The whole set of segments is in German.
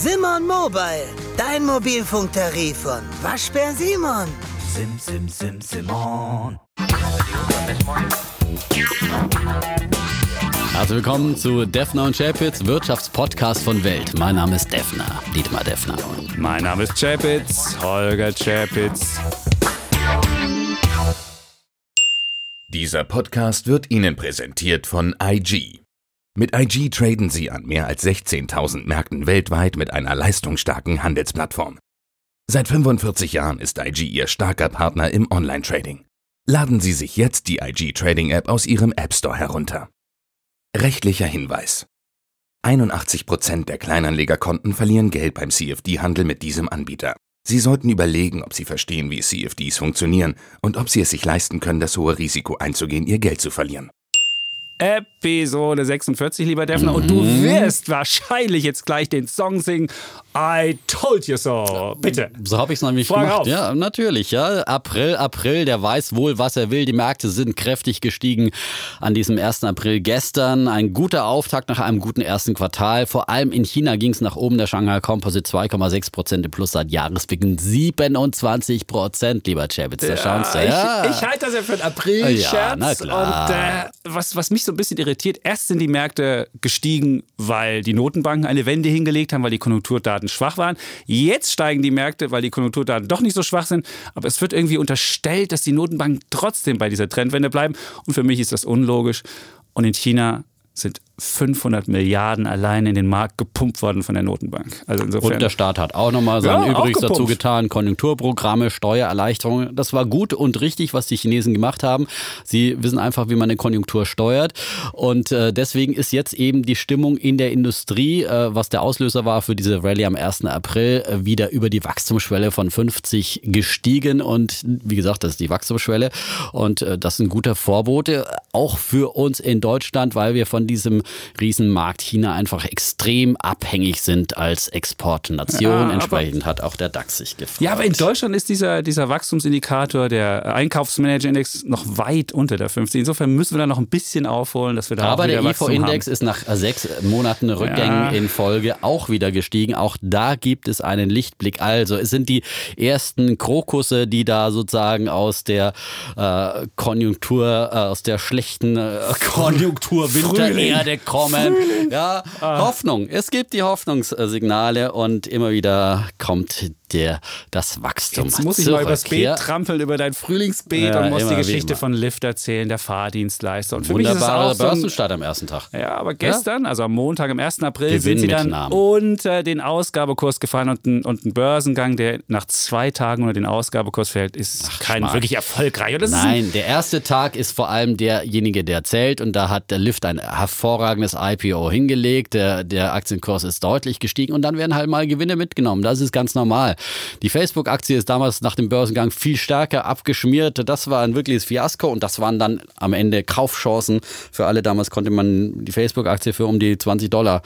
Simon Mobile, dein Mobilfunktarif von Waschbär Simon. Sim, sim, sim, Simon. Herzlich willkommen zu Defner und Chapitz, Wirtschaftspodcast von Welt. Mein Name ist Defner, Dietmar Defner. Mein Name ist Chapitz, Holger Chapitz. Dieser Podcast wird Ihnen präsentiert von IG. Mit IG traden Sie an mehr als 16.000 Märkten weltweit mit einer leistungsstarken Handelsplattform. Seit 45 Jahren ist IG Ihr starker Partner im Online-Trading. Laden Sie sich jetzt die IG Trading App aus Ihrem App Store herunter. Rechtlicher Hinweis. 81% der Kleinanlegerkonten verlieren Geld beim CFD-Handel mit diesem Anbieter. Sie sollten überlegen, ob Sie verstehen, wie CFDs funktionieren und ob Sie es sich leisten können, das hohe Risiko einzugehen, Ihr Geld zu verlieren. Episode 46, lieber Defner. Und du wirst wahrscheinlich jetzt gleich den Song singen. I told you so. Bitte. So habe ich es nämlich Frag gemacht. auf. Ja, natürlich. Ja. April, April, der weiß wohl, was er will. Die Märkte sind kräftig gestiegen an diesem 1. April gestern. Ein guter Auftakt nach einem guten ersten Quartal. Vor allem in China ging es nach oben. Der Shanghai Composite 2,6 Prozent im Plus seit Jahresbeginn. 27 Prozent, lieber Chabitz. Da schaust du. Ja. Ich, ich halte das ja für einen April-Scherz. Ja, na klar. Und äh, was, was mich so ein bisschen irritiert, erst sind die Märkte gestiegen, weil die Notenbanken eine Wende hingelegt haben, weil die Konjunkturdaten schwach waren. Jetzt steigen die Märkte, weil die Konjunkturdaten doch nicht so schwach sind. Aber es wird irgendwie unterstellt, dass die Notenbanken trotzdem bei dieser Trendwende bleiben. Und für mich ist das unlogisch. Und in China sind 500 Milliarden allein in den Markt gepumpt worden von der Notenbank. Also insofern. Und der Staat hat auch nochmal sein Ja, Übriges dazu getan. Konjunkturprogramme, Steuererleichterungen. Das war gut und richtig, was die Chinesen gemacht haben. Sie wissen einfach, wie man eine Konjunktur steuert. Und äh, deswegen ist jetzt eben die Stimmung in der Industrie, äh, was der Auslöser war für diese Rallye am 1. April, äh, wieder über die Wachstumsschwelle von 50 gestiegen. Und wie gesagt, das ist die Wachstumsschwelle. Und äh, das ist ein guter Vorbote, auch für uns in Deutschland, weil wir von diesem Riesenmarkt China einfach extrem abhängig sind als Exportnation. Ja, Entsprechend hat auch der DAX sich gefreut. Ja, aber in Deutschland ist dieser, dieser Wachstumsindikator, der Einkaufsmanager-Index, noch weit unter der 50. Insofern müssen wir da noch ein bisschen aufholen, dass wir da Aber der IFO-Index haben. ist nach sechs Monaten Rückgängen Ja. in Folge auch wieder gestiegen. Auch da gibt es einen Lichtblick. Also es sind die ersten Krokusse, die da sozusagen aus der äh, Konjunktur, äh, aus der schlechten äh, Konjunktur Wintererde kommen. Ja, Ah. Hoffnung. Es gibt die Hoffnungssignale und immer wieder kommt der, das Wachstum. Jetzt muss ich mal zurück. übers Beet Ja. trampeln, über dein Frühlingsbeet Ja, und muss die Geschichte von Lyft erzählen, der Fahrdienstleister. Und für Wunderbare mich auch so ein, Börsenstart am ersten Tag. Ja, aber gestern, also am Montag, am 1. April, Gewinn sind sie dann Namen. unter den Ausgabekurs gefallen und ein, und ein Börsengang, der nach zwei Tagen unter den Ausgabekurs fällt, ist kein Schmarrn. wirklich erfolgreich. Das Nein, der erste Tag ist vor allem derjenige, der zählt. Und da hat der Lyft ein hervorragendes IPO hingelegt. Der, der Aktienkurs ist deutlich gestiegen und dann werden halt mal Gewinne mitgenommen. Das ist ganz normal. Die Facebook-Aktie ist damals nach dem Börsengang viel stärker abgeschmiert. Das war ein wirkliches Fiasko und das waren dann am Ende Kaufchancen für alle. Damals konnte man die Facebook-Aktie für um die 20 Dollar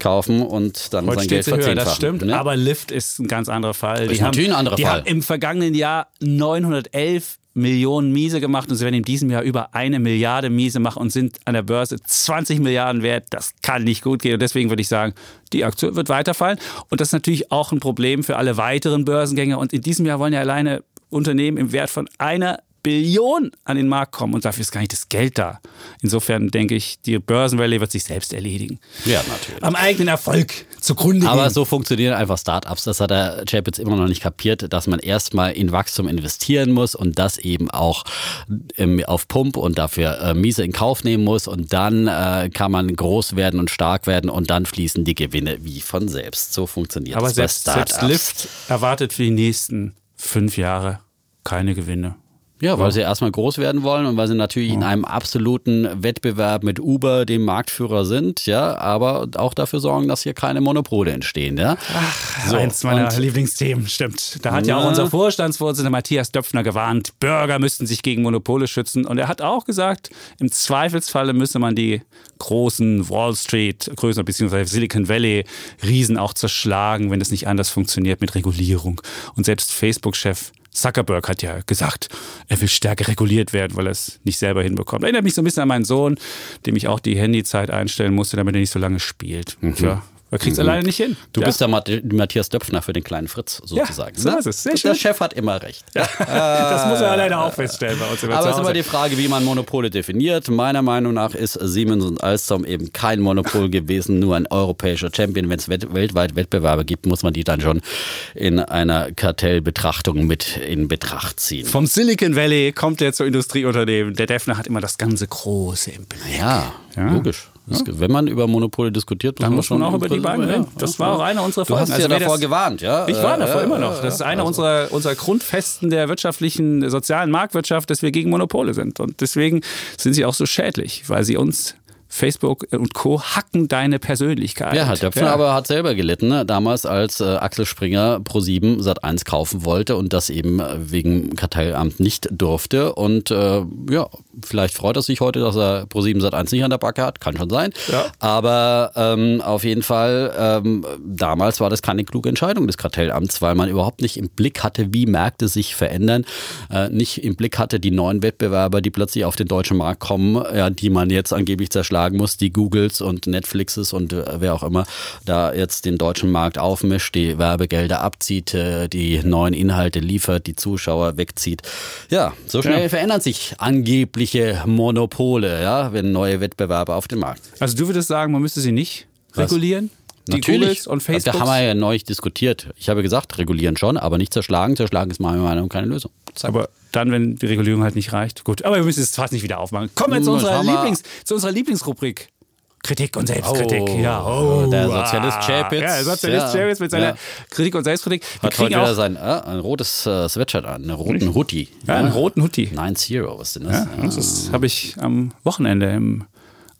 kaufen und dann Heute sein Geld sie höher, verzehnfachen. das stimmt. ne? Aber Lyft ist ein ganz anderer Fall. Ist natürlich ein anderer die Fall. haben im vergangenen Jahr 911 Millionen Miese gemacht und sie werden in diesem Jahr über eine Milliarde Miese machen und sind an der Börse 20 Milliarden wert. Das kann nicht gut gehen. Und deswegen würde ich sagen, die Aktie wird weiterfallen. Und das ist natürlich auch ein Problem für alle weiteren Börsengänger und in diesem Jahr wollen ja alleine Unternehmen im Wert von einer Billion an den Markt kommen und dafür ist gar nicht das Geld da. Insofern denke ich, die Börsenrallye wird sich selbst erledigen. ja, natürlich. Am eigenen Erfolg zugrunde Aber gehen. so funktionieren einfach Startups. Das hat der Chapitz immer noch nicht kapiert, dass man erstmal in Wachstum investieren muss und das eben auch ähm, auf Pump und dafür äh, Miese in Kauf nehmen muss. Und dann äh, kann man groß werden und stark werden und dann fließen die Gewinne wie von selbst. So funktioniert Aber das bei selbst, selbst Startups. Lyft erwartet für die nächsten fünf Jahre keine Gewinne. Ja, weil sie erstmal groß werden wollen und weil sie natürlich in einem absoluten Wettbewerb mit Uber, dem Marktführer sind, ja, aber auch dafür sorgen, dass hier keine Monopole entstehen, ja. So, Eins meiner Lieblingsthemen, stimmt. Da hat ja auch Na? unser Vorstandsvorsitzender Matthias Döpfner gewarnt, Bürger müssten sich gegen Monopole schützen. Und er hat auch gesagt, im Zweifelsfalle müsse man die großen Wall Street, größer beziehungsweise Silicon Valley Riesen auch zerschlagen, wenn das nicht anders funktioniert mit Regulierung. Und selbst Facebook-Chef Zuckerberg hat ja gesagt, er will stärker reguliert werden, weil er es nicht selber hinbekommt. Erinnert mich so ein bisschen an meinen Sohn, dem ich auch die Handyzeit einstellen musste, damit er nicht so lange spielt. Mhm. Tja, Er kriegt es alleine nicht hin. Mhm. Du ja. bist der Mat Matthias Döpfner für den kleinen Fritz sozusagen. so ne? ist es. Sehr der schön. Chef hat immer recht. das muss er alleine auch feststellen bei uns. Aber es ist immer die Frage, wie man Monopole definiert. Meiner Meinung nach ist Siemens und Alstom eben kein Monopol gewesen, nur ein europäischer Champion. Wenn es weltweit Wettbewerbe gibt, muss man die dann schon in einer Kartellbetrachtung mit in Betracht ziehen. Vom Silicon Valley kommt er zu Industrieunternehmen. Der Defner hat immer das ganze Große im Blick. Ja, Ja. logisch. Das, wenn man über Monopole diskutiert, Dann muss man auch über die beiden ja, reden. Das war auch einer unserer Du Folgen. hast ja Also wer davor das- gewarnt, ja? Ich war davor ja, immer ja, noch. Das ist ja. einer Also- unserer, unserer Grundfesten der wirtschaftlichen, der sozialen Marktwirtschaft, dass wir gegen Monopole sind. Und deswegen sind sie auch so schädlich, weil sie uns Facebook und Co. hacken deine Persönlichkeit. Ja, Döpfner aber hat selber gelitten, ne? damals als äh, Axel Springer Pro7 Sat1 kaufen wollte und das eben äh, wegen Kartellamt nicht durfte. Und äh, ja, vielleicht freut er sich heute, dass er Pro7 Sat1 nicht an der Backe hat, kann schon sein. Ja. Aber ähm, auf jeden Fall, ähm, damals war das keine kluge Entscheidung des Kartellamts, weil man überhaupt nicht im Blick hatte, wie Märkte sich verändern, äh, nicht im Blick hatte die neuen Wettbewerber, die plötzlich auf den deutschen Markt kommen, ja, die man jetzt angeblich zerschlagen muss, die Googles und Netflixes und äh, wer auch immer da jetzt den deutschen Markt aufmischt, die Werbegelder abzieht, äh, die neuen Inhalte liefert, die Zuschauer wegzieht. Ja, so schnell Ja. verändern sich angebliche Monopole, ja, wenn neue Wettbewerber auf den Markt Also du würdest sagen, man müsste sie nicht regulieren? Die Googles und Da Facebook? haben wir ja neulich diskutiert. Ich habe gesagt, regulieren schon, aber nicht zerschlagen. Zerschlagen ist meiner Meinung nach keine Lösung. Aber dann, wenn die Regulierung halt nicht reicht. Gut, aber wir müssen es fast nicht wieder aufmachen. Kommen wir zu unserer. Lieblings, zu unserer Lieblingsrubrik. Kritik und Selbstkritik. Oh, ja, oh, der ah. Sozialist Chapitz. Ja, der Sozialist Ja. Chapitz mit seiner Ja. Kritik und Selbstkritik. Wir Hat heute kriegen wieder auch sein äh, ein rotes äh, Sweatshirt an, einen roten Hoodie. ja, einen roten Hoodie. Nine Zero, was denn das? Ja, das habe ich am Wochenende im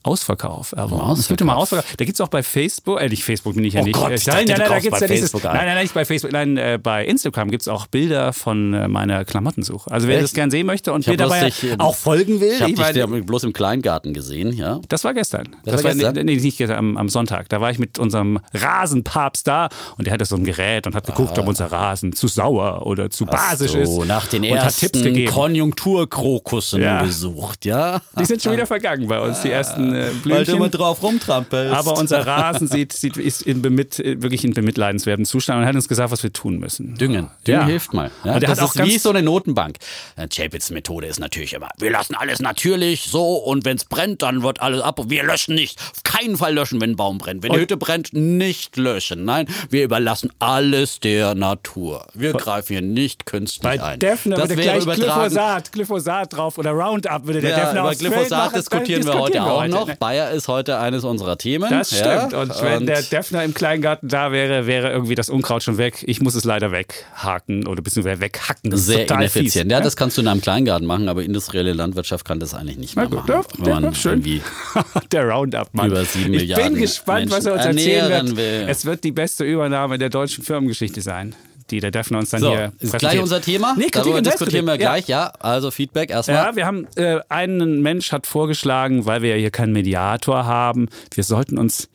Ausverkauf erworben. Es gibt immer Ausverkauf. Da gibt es auch bei Facebook, äh, nicht Facebook bin ich ja Oh nicht. Gott, Äh, ich nein, dachte, nein, nein, da gibt's ja dieses, nein, ein. nein, nicht bei Facebook, nein, äh, bei Instagram gibt es auch Bilder von äh, meiner Klamottensuche. Also wer Echt? das gern sehen möchte und mir dabei lustig, äh, auch folgen will, Ich habe ich dich ja bloß im Kleingarten gesehen, ja. Das war gestern. Das war gestern? Nee, nicht gestern, am, am Sonntag. Da war ich mit unserem Rasenpapst da und der hatte so ein Gerät und hat geguckt, ob unser Rasen zu sauer oder zu basisch ist. So, nach den und hat Tipps ersten gegeben. Konjunkturkrokussen Ja. gesucht, ja. Die sind schon wieder vergangen bei uns, die ersten äh, Weil du immer drauf rumtrampelst. Aber unser Rasen sieht, sieht, ist in bemit, wirklich in bemitleidenswertem Zustand und hat uns gesagt, was wir tun müssen. Düngen. Düngen Ja. hilft mal. Ja, Und das ist wie so eine Notenbank. Äh, Chapitz Methode ist natürlich immer, wir lassen alles natürlich so und wenn es brennt, dann wird alles ab. Wir löschen nicht. Auf keinen Fall löschen, wenn ein Baum brennt. Wenn die Hütte brennt, nicht löschen. Nein, wir überlassen alles der Natur. Wir greifen hier nicht künstlich Bei ein. Defner das wäre gleich übertragen. Glyphosat, Glyphosat drauf oder Roundup würde der Ja, Defner über Glyphosat diskutieren wir heute auch noch. Ne? Bayer ist heute eines unserer Themen. Das ja, stimmt. Und wenn der Defner im Kleingarten da wäre, wäre irgendwie das Unkraut schon weg. Ich muss es leider weghaken oder beziehungsweise weghacken. Das ist sehr ineffizient. Fies. Ja, das kannst du in einem Kleingarten machen, aber industrielle Landwirtschaft kann das eigentlich nicht Na mehr gut, machen. ja, wenn man ja, schön. irgendwie der Roundup, Mann. Über sieben ich Milliarden bin gespannt, was er uns Menschen erzählen wird. will. Es wird die beste Übernahme der deutschen Firmengeschichte sein, die der Defner uns dann So, hier ist gleich unser Thema. Nee, Kritik Darüber und diskutieren wir gleich. Ja, also Feedback Ja. erstmal. Ja, wir haben, äh, einen Mensch hat vorgeschlagen, weil wir ja hier keinen Mediator haben, wir sollten uns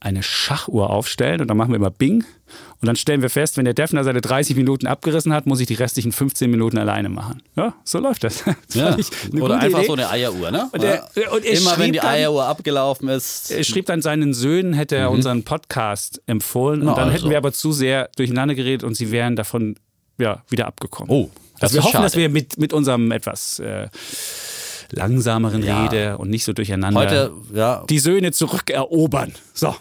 eine Schachuhr aufstellen und dann machen wir immer Bing. Und dann stellen wir fest, wenn der Defner seine 30 Minuten abgerissen hat, muss ich die restlichen 15 Minuten alleine machen. Ja, so läuft das. das Ja. Oder einfach Idee. so eine Eieruhr, ne? Und er- und er Immer wenn die dann- Eieruhr abgelaufen ist. Er schrieb dann seinen Söhnen, hätte er unseren Podcast empfohlen. Und Na, dann also. hätten wir aber zu sehr durcheinander geredet und sie wären davon ja, wieder abgekommen. Oh, das also wir hoffen, schade. dass wir mit, mit unserem etwas äh, langsameren Ja. Rede und nicht so durcheinander Heute, ja. die Söhne zurückerobern. So.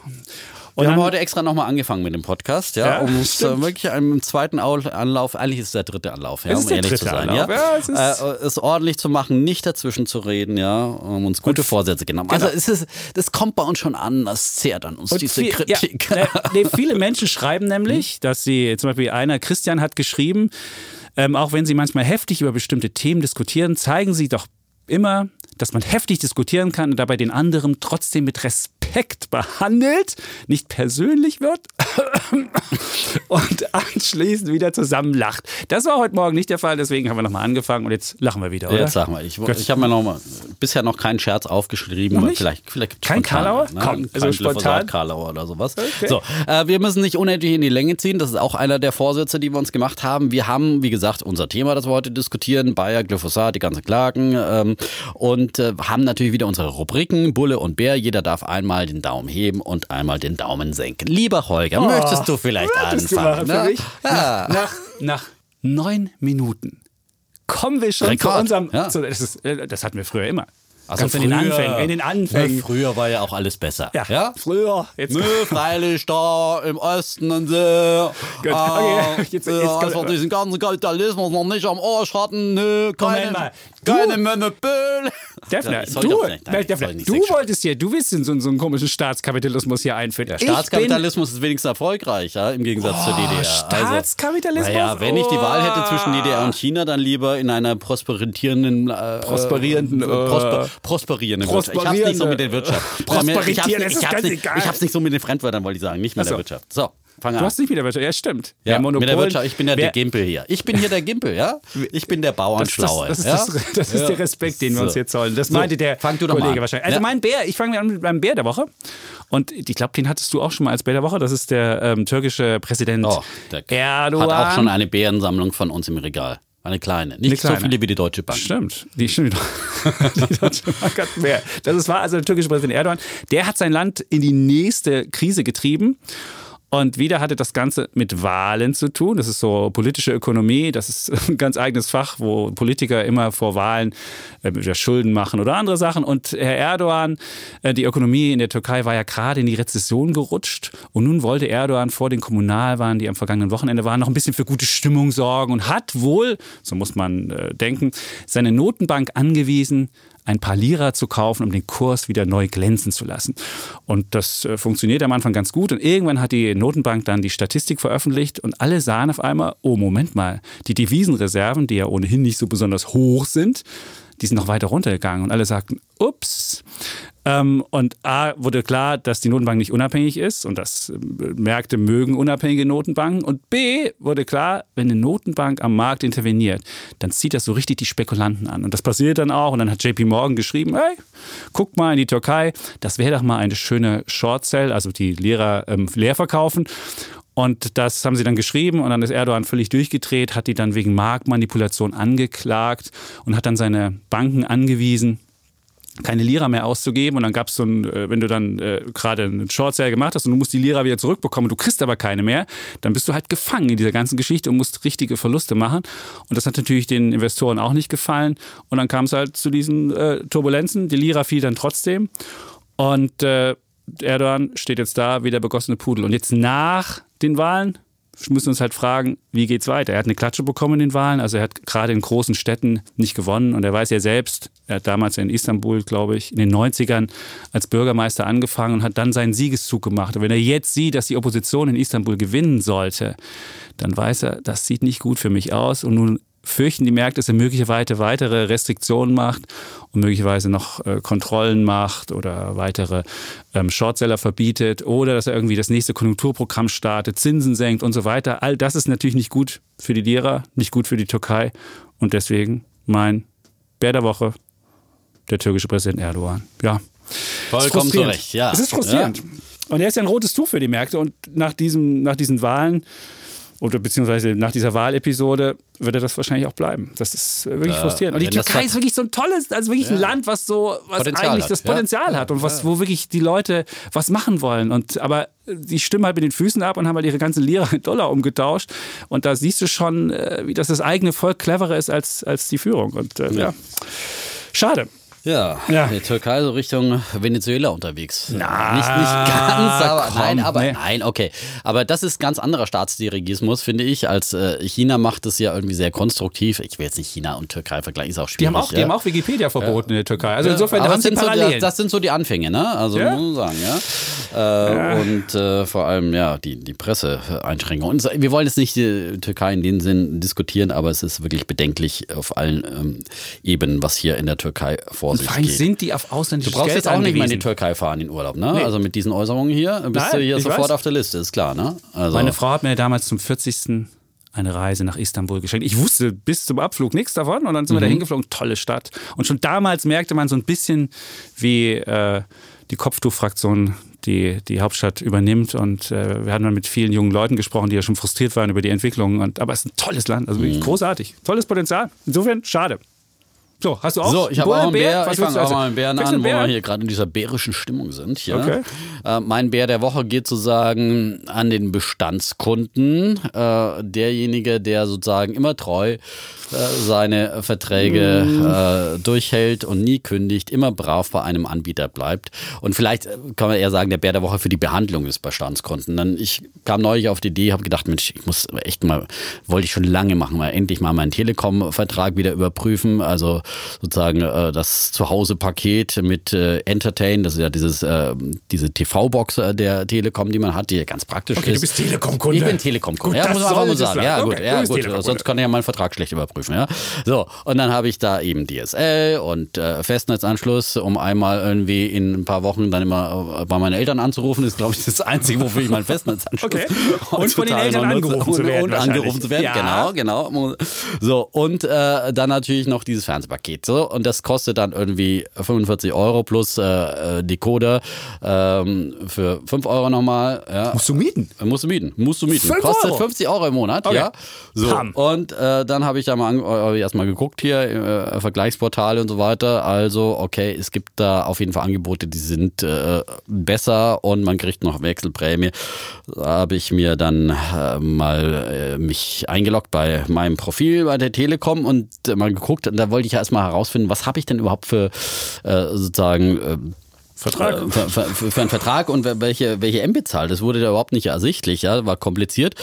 Und wir haben heute extra nochmal angefangen mit dem Podcast, ja, Ja, um es äh, wirklich im zweiten Au- Anlauf, eigentlich ist es der dritte Anlauf, ja, um ehrlich zu sein, Anlauf, ja, es ist- äh, es ordentlich zu machen, nicht dazwischen zu reden, ja, um uns gute Vorsätze genommen. Also es ist, das kommt bei uns schon an, das zehrt an uns Und diese viel- Kritik. Ja, äh, nee, viele Menschen schreiben nämlich, dass sie, zum Beispiel einer, Christian hat geschrieben, ähm, auch wenn sie manchmal heftig über bestimmte Themen diskutieren, zeigen sie doch immer, dass man heftig diskutieren kann und dabei den anderen trotzdem mit Respekt behandelt, nicht persönlich wird und anschließend wieder zusammenlacht. Das war heute Morgen nicht der Fall, deswegen haben wir nochmal angefangen und jetzt lachen wir wieder, oder? Jetzt sag mal, ich, ich habe mir noch mal bisher noch keinen Scherz aufgeschrieben. Noch? Vielleicht, vielleicht Kein spontan, Karlauer? Ne? Komm, Kein also spontan? Glyphosat Karlauer oder sowas. So, äh, wir müssen nicht unendlich in die Länge ziehen. Das ist auch einer der Vorsätze, die wir uns gemacht haben. Wir haben, wie gesagt, unser Thema, das wir heute diskutieren, Bayer, Glyphosat, die ganzen Klagen ähm, und äh, haben natürlich wieder unsere Rubriken Bulle und Bär. Jeder darf einmal einmal den Daumen heben und einmal den Daumen senken. Lieber Holger, möchtest du vielleicht Würdest du anfangen? für ne? Ja. Nach, nach neun Minuten kommen wir schon Rekord, zu unserem. ja. Zu, das, ist, äh, das hatten wir früher immer. Also Ganz in den Anfängen. In den Anfängen. Ja, früher war ja auch alles besser. Ja, ja? früher. Jetzt Nö, freilich da im Osten und so. Gut, okay, Ah, jetzt- jetzt- äh, jetzt- als wir diesen ganzen Kapitalismus noch nicht am Arsch hatten, nö, keine, mal. Du- keine Monopol. Defner, du, nein, Defner, du wolltest hier, du willst in so, so einen komischen Staatskapitalismus hier einführen. Der Staatskapitalismus ist wenigstens erfolgreich, ja, im Gegensatz zur DDR. Staatskapitalismus? naja, wenn ich die Wahl hätte Oh. zwischen DDR und China, dann lieber in einer prosperierenden, äh, Prosperierenden, äh, äh, prosper, prosperierenden Wirtschaft. Ich hab's nicht so mit der Wirtschaft. Prosperitieren, ich hab's, das nicht- ist ich hab's nicht, ich hab's nicht so mit den Fremdwörtern, wollte ich sagen, nicht mit der Wirtschaft. So, fang Du an. hast nicht wieder Wirtschaft, ja stimmt. Ja, mit der Wirtschaft. Ich bin ja wer- der Gimpel hier. Ich bin hier der Gimpel, ja? Ich bin der Das, das, Bauernschlaue. das, ist, ja? das, das ist der Respekt, den wir uns jetzt zollen. Das So, meinte der fang du doch mal Kollege wahrscheinlich. Also Ja. mein Bär, ich fange an mit meinem Bär der Woche. Und ich glaube, den hattest du auch schon mal als Bär der Woche. Das ist der ähm, türkische Präsident Oh, der Erdogan. Hat auch schon eine Bärensammlung von uns im Regal. Eine kleine. Nicht kleine. so viele wie die Deutsche Bank. Stimmt, die stimmt. die Deutsche Bank hat mehr. Das ist, war also der türkische Präsident Erdogan. Der hat sein Land in die nächste Krise getrieben. Und wieder hatte das Ganze mit Wahlen zu tun. Das ist so politische Ökonomie. Das ist ein ganz eigenes Fach, wo Politiker immer vor Wahlen äh, Schulden machen oder andere Sachen. Und Herr Erdogan, äh, die Ökonomie in der Türkei war ja gerade in die Rezession gerutscht. Und nun wollte Erdogan vor den Kommunalwahlen, die am vergangenen Wochenende waren, noch ein bisschen für gute Stimmung sorgen und hat wohl, so muss man äh, denken, seine Notenbank angewiesen, ein paar Lira zu kaufen, um den Kurs wieder neu glänzen zu lassen. Und das äh, funktioniert am Anfang ganz gut. Und irgendwann hat die Notenbank dann die Statistik veröffentlicht und alle sahen auf einmal, oh Moment mal, die Devisenreserven, die ja ohnehin nicht so besonders hoch sind, die sind noch weiter runtergegangen. Und alle sagten, ups. Ähm, und A wurde klar, dass die Notenbank nicht unabhängig ist und dass äh, Märkte mögen unabhängige Notenbanken. Und B wurde klar, wenn eine Notenbank am Markt interveniert, dann zieht das so richtig die Spekulanten an. Und das passiert dann auch. Und dann hat JP Morgan geschrieben, hey, guck mal in die Türkei, das wäre doch mal eine schöne Short Sell, also die Lehrer ähm, leer verkaufen. Und das haben sie dann geschrieben und dann ist Erdogan völlig durchgedreht, hat die dann wegen Marktmanipulation angeklagt und hat dann seine Banken angewiesen, keine Lira mehr auszugeben. Und dann gab es so ein, äh, wenn du dann äh, gerade einen Short Sale gemacht hast und du musst die Lira wieder zurückbekommen, du kriegst aber keine mehr, dann bist du halt gefangen in dieser ganzen Geschichte und musst richtige Verluste machen. Und das hat natürlich den Investoren auch nicht gefallen. Und dann kam es halt zu diesen äh, Turbulenzen. Die Lira fiel dann trotzdem. Und äh, Erdogan steht jetzt da wie der begossene Pudel. Und jetzt nach den Wahlen müssen wir uns halt fragen, wie geht's weiter? Er hat eine Klatsche bekommen in den Wahlen, also er hat gerade in großen Städten nicht gewonnen und er weiß ja selbst, er hat damals in Istanbul, glaube ich, in den 90ern als Bürgermeister angefangen und hat dann seinen Siegeszug gemacht. Und wenn er jetzt sieht, dass die Opposition in Istanbul gewinnen sollte, dann weiß er, das sieht nicht gut für mich aus und nun fürchten die Märkte, dass er möglicherweise weitere Restriktionen macht und möglicherweise noch äh, Kontrollen macht oder weitere ähm, Shortseller verbietet oder dass er irgendwie das nächste Konjunkturprogramm startet, Zinsen senkt und so weiter. All das ist natürlich nicht gut für die Lira, nicht gut für die Türkei und deswegen mein Bär der Woche, der türkische Präsident Erdogan. Ja. Vollkommen zu. Recht, ja. Es ist frustrierend. Und er ist ja ein rotes Tuch für die Märkte und nach, diesem, nach diesen Wahlen oder beziehungsweise nach dieser Wahlepisode wird er das wahrscheinlich auch bleiben. Das ist äh, wirklich frustrierend. Und die Türkei ist wirklich so ein tolles, also wirklich ein Land, was so, was Potenzial eigentlich hat, das ja. Potenzial hat und was, wo wirklich die Leute was machen wollen. Und aber die stimmen halt mit den Füßen ab und haben halt ihre ganzen Lira in Dollar umgetauscht. Und da siehst du schon, äh, wie das das eigene Volk cleverer ist als, als die Führung. Und äh, ja. Schade. Ja, Ja. die Türkei so Richtung Venezuela unterwegs. Na, nicht, nicht ganz, aber komm, nein, aber nee. nein, okay. Aber das ist ganz anderer Staatsdirigismus, finde ich, als äh, China macht es ja irgendwie sehr konstruktiv. Ich will jetzt nicht China und Türkei vergleichen, ist auch schwierig. Die haben auch, die ja. haben auch Wikipedia verboten in der Türkei. Also insofern aber haben das sie sind, so, Parallelen. das, das sind so die Anfänge, ne? Also Ja. muss man sagen, ja. Äh, Und äh, vor allem, ja, die, die Presseeinschränkungen. Und wir wollen jetzt nicht die Türkei in dem Sinn diskutieren, aber es ist wirklich bedenklich auf allen ähm, Ebenen, was hier in der Türkei vor sich Vor allem geht. sind die auf ausländisches Du brauchst Geld jetzt auch nicht mehr in die. Türkei fahren in Urlaub, ne? Nee. Also mit diesen Äußerungen hier bist Nein, du hier sofort weiß. auf der Liste, ist klar, ne? Also, Meine Frau hat mir damals zum 40. eine Reise nach Istanbul geschenkt. Ich wusste bis zum Abflug nichts davon und dann sind wir da hingeflogen. Tolle Stadt. Und schon damals merkte man so ein bisschen, wie äh, die Kopftuchfraktion die, die Hauptstadt übernimmt. Und äh, wir hatten dann mit vielen jungen Leuten gesprochen, die ja schon frustriert waren über die Entwicklung. Und, aber es ist ein tolles Land, also wirklich großartig. Tolles Potenzial. Insofern schade. So, hast du auch? So, ich habe auch einen Bär. Was ich fange auch essen? mal einen Bären an, wo wir hier gerade in dieser bärischen Stimmung sind. Ja. Okay. Äh, mein Bär der Woche geht sozusagen an den Bestandskunden. Äh, derjenige, der sozusagen immer treu äh, seine Verträge Mm. äh, durchhält und nie kündigt, immer brav bei einem Anbieter bleibt. Und vielleicht äh, kann man eher sagen, der Bär der Woche für die Behandlung des Bestandskunden. Dann ich kam neulich auf die Idee, habe gedacht, Mensch, ich muss echt mal, wollte ich schon lange machen, mal endlich mal meinen Telekom-Vertrag wieder überprüfen. Also sozusagen äh, das Zuhause-Paket mit äh, Entertain, das ist ja dieses, äh, diese TV-Box äh, der Telekom, die man hat, die ja ganz praktisch Okay, ist. du bist Telekom-Kunde. Ich bin Telekom-Kunde. Ja, muss man einfach mal sagen. Ja, sagen. gut, Okay, ja, gut. Sonst kann ich ja meinen Vertrag schlecht überprüfen. Ja? So, und dann habe ich da eben DSL und äh, Festnetzanschluss, um einmal irgendwie in ein paar Wochen dann immer äh, bei meinen Eltern anzurufen, ist, glaube ich, das Einzige, wofür ich meinen Festnetzanschluss Okay. Und von den Eltern angerufen zu werden Und angerufen zu werden, Ja. genau, genau. So, und äh, dann natürlich noch dieses Fernsehpaket. So, und das kostet dann irgendwie 45 Euro plus äh, äh, Decoder ähm, für 5 Euro nochmal. Ja. Musst du mieten? Äh, Musst du mieten, musst du mieten. Kostet Euro? 50 Euro im Monat, Okay. ja. So. Pam. Und äh, dann habe ich da mal äh, erstmal geguckt hier, äh, Vergleichsportale und so weiter. Also, okay, es gibt da auf jeden Fall Angebote, die sind besser und man kriegt noch Wechselprämie. Da habe ich mir dann mal mich eingeloggt bei meinem Profil bei der Telekom und mal geguckt. Und da wollte ich ja erstmal herausfinden, was habe ich denn überhaupt für äh, sozusagen äh, Vertrag. äh, für, für, für einen Vertrag und welche, welche Mbit-Zahl. Das wurde da überhaupt nicht ersichtlich, ja, war kompliziert.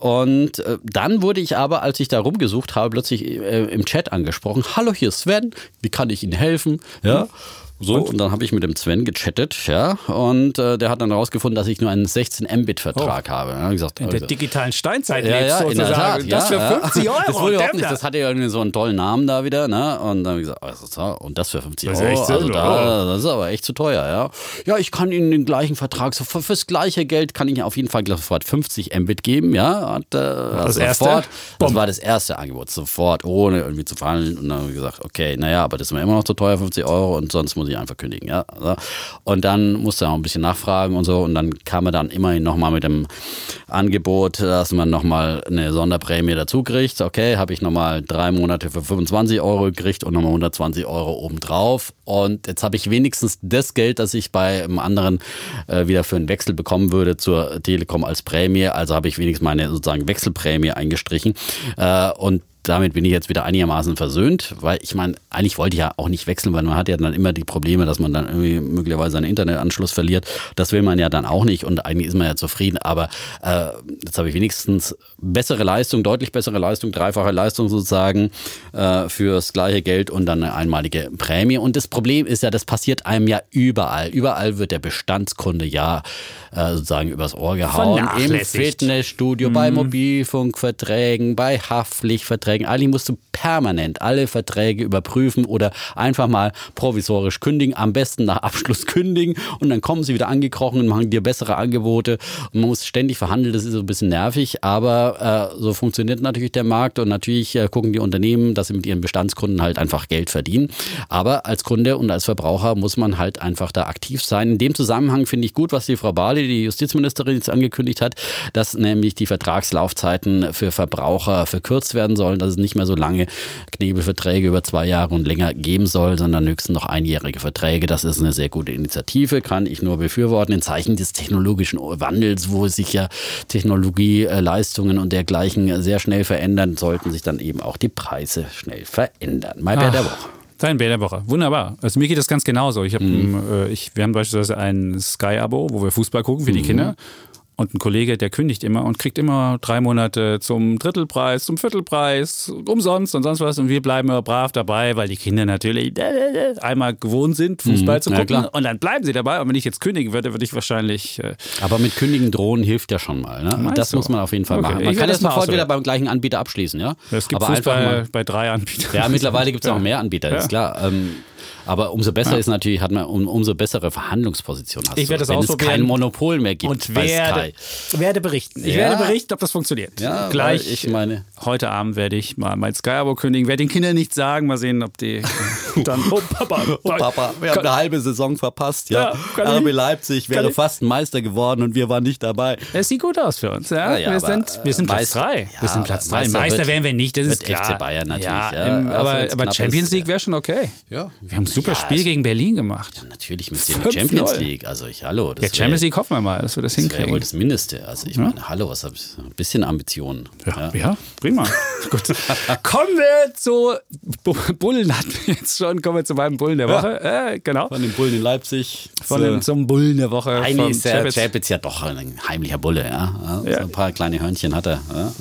Und äh, dann wurde ich aber, als ich da rumgesucht habe, plötzlich äh, im Chat angesprochen, hallo, hier ist Sven, wie kann ich Ihnen helfen? Ja. So, und, dann habe ich mit dem Sven gechattet, ja, und äh, der hat dann herausgefunden, dass ich nur einen 16 Mbit-Vertrag habe. Ja, gesagt, In der also- digitalen Steinzeit ja, lebst ja, in der sozusagen. Tat. das für ja, 50 ja. Euro. Das, wurde überhaupt nicht, das hatte ja irgendwie so einen tollen Namen da wieder, ne? Und dann habe ich gesagt, also, so, und das für 50 Das Euro. echt also da, das ist aber echt zu teuer, ja. Ja, ich kann Ihnen den gleichen Vertrag, so für, fürs gleiche Geld kann ich Ihnen auf jeden Fall sofort 50 Mbit geben, ja. Und, äh, das erste? Sofort, das war das erste Angebot, sofort, ohne irgendwie zu verhandeln. Und dann habe ich gesagt, okay, naja, aber das ist mir immer noch zu teuer, 50 Euro, und sonst muss ich einfach kündigen, ja. Und dann musste er auch ein bisschen nachfragen und so. Und dann kam er dann immerhin nochmal mit dem Angebot, dass man nochmal eine Sonderprämie dazu kriegt. Okay, habe ich nochmal drei Monate für 25 Euro gekriegt und nochmal 120 Euro obendrauf. Und jetzt habe ich wenigstens das Geld, das ich bei einem anderen äh, wieder für einen Wechsel bekommen würde zur Telekom als Prämie. Also habe ich wenigstens meine sozusagen Wechselprämie eingestrichen. Äh, und damit bin ich jetzt wieder einigermaßen versöhnt, weil ich meine, eigentlich wollte ich ja auch nicht wechseln, weil man hat ja dann immer die Probleme, dass man dann irgendwie möglicherweise einen Internetanschluss verliert. Das will man ja dann auch nicht und eigentlich ist man ja zufrieden. Aber äh, jetzt habe ich wenigstens bessere Leistung, deutlich bessere Leistung, dreifache Leistung sozusagen äh, fürs gleiche Geld und dann eine einmalige Prämie. Und das Problem ist ja, das passiert einem ja überall. Überall wird der Bestandskunde ja äh, sozusagen übers Ohr gehauen. Im. Fitnessstudio, bei Mobilfunkverträgen, bei Haftpflichtverträgen. Eigentlich musst du permanent alle Verträge überprüfen oder einfach mal provisorisch kündigen. Am besten nach Abschluss kündigen und dann kommen sie wieder angekrochen und machen dir bessere Angebote. Und man muss ständig verhandeln, das ist so ein bisschen nervig, aber äh, so funktioniert natürlich der Markt und natürlich äh, gucken die Unternehmen, dass sie mit ihren Bestandskunden halt einfach Geld verdienen. Aber als Kunde und als Verbraucher muss man halt einfach da aktiv sein. In dem Zusammenhang finde ich gut, was die Frau Barley, die Justizministerin, jetzt angekündigt hat, dass nämlich die Vertragslaufzeiten für Verbraucher verkürzt werden sollen, dass es nicht mehr so lange Knebelverträge über zwei Jahre und länger geben soll, sondern höchstens noch einjährige Verträge. Das ist eine sehr gute Initiative, kann ich nur befürworten. In Zeichen des technologischen Wandels, wo sich ja Technologieleistungen und dergleichen sehr schnell verändern, sollten sich dann eben auch die Preise schnell verändern. Mein Bär der Woche. Dein Bär der Woche. Wunderbar. Also mir geht das ganz genauso. Ich hab, äh, ich, wir haben beispielsweise ein Sky-Abo, wo wir Fußball gucken für die Kinder. Und ein Kollege, der kündigt immer und kriegt immer drei Monate zum Drittelpreis, zum Viertelpreis, umsonst und sonst was. Und wir bleiben immer brav dabei, weil die Kinder natürlich einmal gewohnt sind, Fußball zu ja, gucken. und dann bleiben sie dabei. Und wenn ich jetzt kündigen würde, würde ich wahrscheinlich. Äh, Aber mit kündigen drohen hilft ja schon mal. Ne? Das du? muss man auf jeden Fall Okay, machen. ich Man werd kann das sofort wieder beim gleichen Anbieter abschließen, ja. es gibt Aber Fußball mal. bei drei Anbietern. Ja, mittlerweile gibt es auch mehr Anbieter, Ja. ist klar. Ähm, Aber umso besser ist natürlich, hat man um, umso bessere Verhandlungsposition hast Ich du, werde das wenn es ausprobieren. kein Monopol mehr gibt und werde, werde berichten. Ich Ja. werde berichten, ob das funktioniert. Ja, Gleich. ich meine- Heute Abend werde ich mal mein Sky-Abo kündigen. Werde den Kindern nicht sagen. Mal sehen, ob die dann. Oh, Papa. Oh, Papa, wir haben eine halbe Saison verpasst, ja. Ja, RB Leipzig wäre fast Meister geworden und wir waren nicht dabei. Es sieht gut aus für uns. Ja? Ja, ja, wir, sind, wir sind äh, Platz Meister- 3. ja, wir sind Platz aber 3. Meister Meister wären wir nicht, das ist klar. FC Bayern natürlich, Ja, ja. Also aber, aber Champions League ja. wäre schon okay. Ja. Wir haben ein super Ja, Spiel gegen Berlin gemacht. Natürlich mit dem 5-0. Champions League. Also ich, hallo. Das Ja, Champions League hoffen wir mal, dass wir das Das hinkriegen. wohl das Mindeste. Also ich meine, hallo, was hab ich? Ein bisschen Ambitionen. Ja, ja, prima. Gut. Kommen wir zu Bu- Bullen hatten wir jetzt schon. Kommen wir zu meinem Bullen der Woche. Äh, genau. Von den Bullen in Leipzig. Von dem, zum Bullen der Woche. Eigentlich ist der Chapitz. Ja doch ein heimlicher Bulle, ja. ja. Ja. So ein paar kleine Hörnchen hat er ja,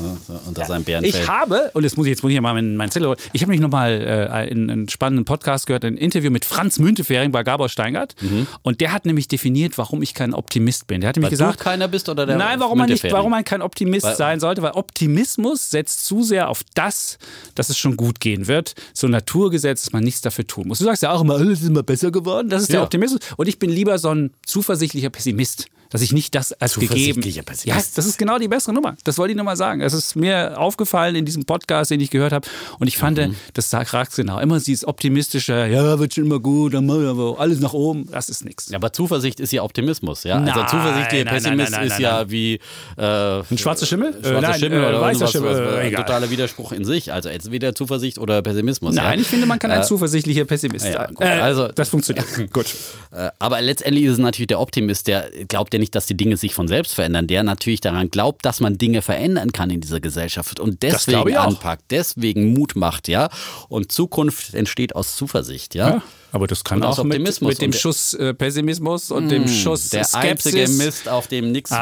unter seinem Bärenfell. Ich habe, und jetzt muss ich, jetzt ich ja mal meinen mein Zettel holen, ich habe nämlich nochmal äh, in einen spannenden Podcast gehört, ein Interview mit Franz Müntefering bei Gabor Steingart. Und der hat nämlich definiert, warum ich kein Optimist bin. Der hat nämlich Mhm. Weil gesagt, du keiner bist oder der Nein, warum man nicht, warum man kein Optimist Weil- sein sollte, weil Optimismus setzt zu sehr auf das, dass es schon gut gehen wird. So ein Naturgesetz, dass man nichts dafür tun muss. Du sagst ja auch immer, alles ist immer besser geworden. Das ist der Ja. Optimismus. Und ich bin lieber so ein zuversichtlicher Pessimist. Dass ich nicht das als gegeben. Ja, das ist genau die bessere Nummer. Das wollte ich nur mal sagen. Es ist mir aufgefallen in diesem Podcast, den ich gehört habe. Und ich fand, Mhm. das sagt genau. Immer dieses optimistische, ja, wird schon immer gut, alles nach oben. Das ist nichts. Ja, aber Zuversicht ist ja Optimismus, ja. Nein, also zuversichtlicher Pessimist nein, nein, ist ja wie äh, Ein schwarzer Schimmel? schwarzer Äh, nein, Schimmel äh, oder weißer Schimmel, was, äh, ein totaler Widerspruch in sich. Also entweder Zuversicht oder Pessimismus. Nein, ja. ich finde, man kann ein Äh, zuversichtlicher Pessimist sein. Also- das funktioniert. gut. Äh, Aber letztendlich ist es natürlich der Optimist, der glaubt ja nicht, dass die Dinge sich von selbst verändern, der natürlich daran glaubt, dass man Dinge verändern kann in dieser Gesellschaft und deswegen auch. anpackt, deswegen Mut macht, ja. Und Zukunft entsteht aus Zuversicht, ja. Ja, aber das kann aus auch mit, mit dem der- Schuss äh, Pessimismus und dem Schuss Der Skepsis. einzige Mist, auf dem nichts wächst,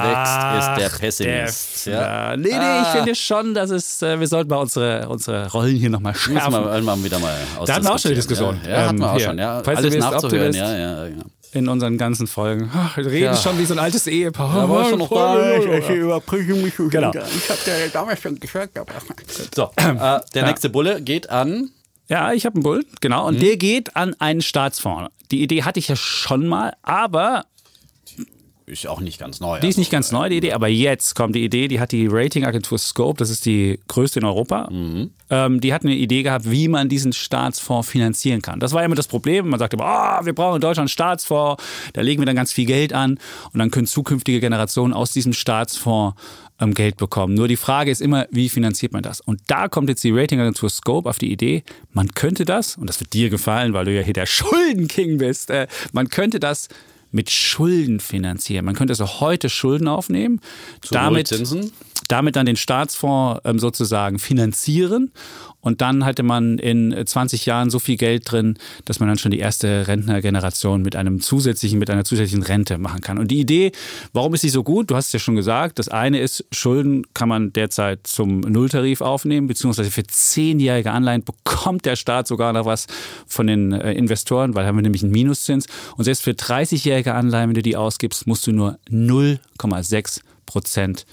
ist der Pessimist. der- ja. ja. Nee, nee, Ah. ich finde schon, dass es, äh, wir sollten mal unsere, unsere Rollen hier nochmal schärfen. wir irgendwann wieder mal Da hatten wir auch schon eine Diskussion. Ja, ja hatten wir Ähm, auch hier. schon, ja. Alles nachzuhören, Optimist. ja, ja, ja. In unseren ganzen Folgen. Ach, wir reden Ja. schon wie so ein altes Ehepaar. Da war schon noch da. Ich, ich überprüfe mich schon. Genau. Ich habe dir damals schon gesagt. Aber So, äh, der nächste Bulle geht an. Ja, ich habe einen Bullen, genau. Mhm. Und der geht an einen Staatsfonds. Die Idee hatte ich ja schon mal, aber Ist auch nicht ganz neu. die ist nicht ganz neu, die Idee. Aber jetzt kommt die Idee, die hat die Ratingagentur Scope, das ist die größte in Europa. Mhm. Ähm, die hat eine Idee gehabt, wie man diesen Staatsfonds finanzieren kann. Das war immer das Problem. Man sagte immer, ah, wir brauchen in Deutschland einen Staatsfonds, da legen wir dann ganz viel Geld an und dann können zukünftige Generationen aus diesem Staatsfonds ähm, Geld bekommen. Nur die Frage ist immer, wie finanziert man das? Und da kommt jetzt die Ratingagentur Scope auf die Idee, man könnte das, und das wird dir gefallen, weil du ja hier der Schuldenking bist, äh, man könnte das mit Schulden finanzieren. Man könnte also heute Schulden aufnehmen, damit, Nullzinsen? Damit dann den Staatsfonds ähm, sozusagen finanzieren und dann hatte man in 20 Jahren so viel Geld drin, dass man dann schon die erste Rentnergeneration mit einem zusätzlichen, mit einer zusätzlichen Rente machen kann. Und die Idee, warum ist sie so gut? Du hast es ja schon gesagt. Das eine ist, Schulden kann man derzeit zum Nulltarif aufnehmen, beziehungsweise für zehnjährige Anleihen bekommt der Staat sogar noch was von den äh, Investoren, weil haben wir nämlich einen Minuszins. Und selbst für 30-jährige Anleihen, wenn du die ausgibst, musst du nur 0,6 Prozent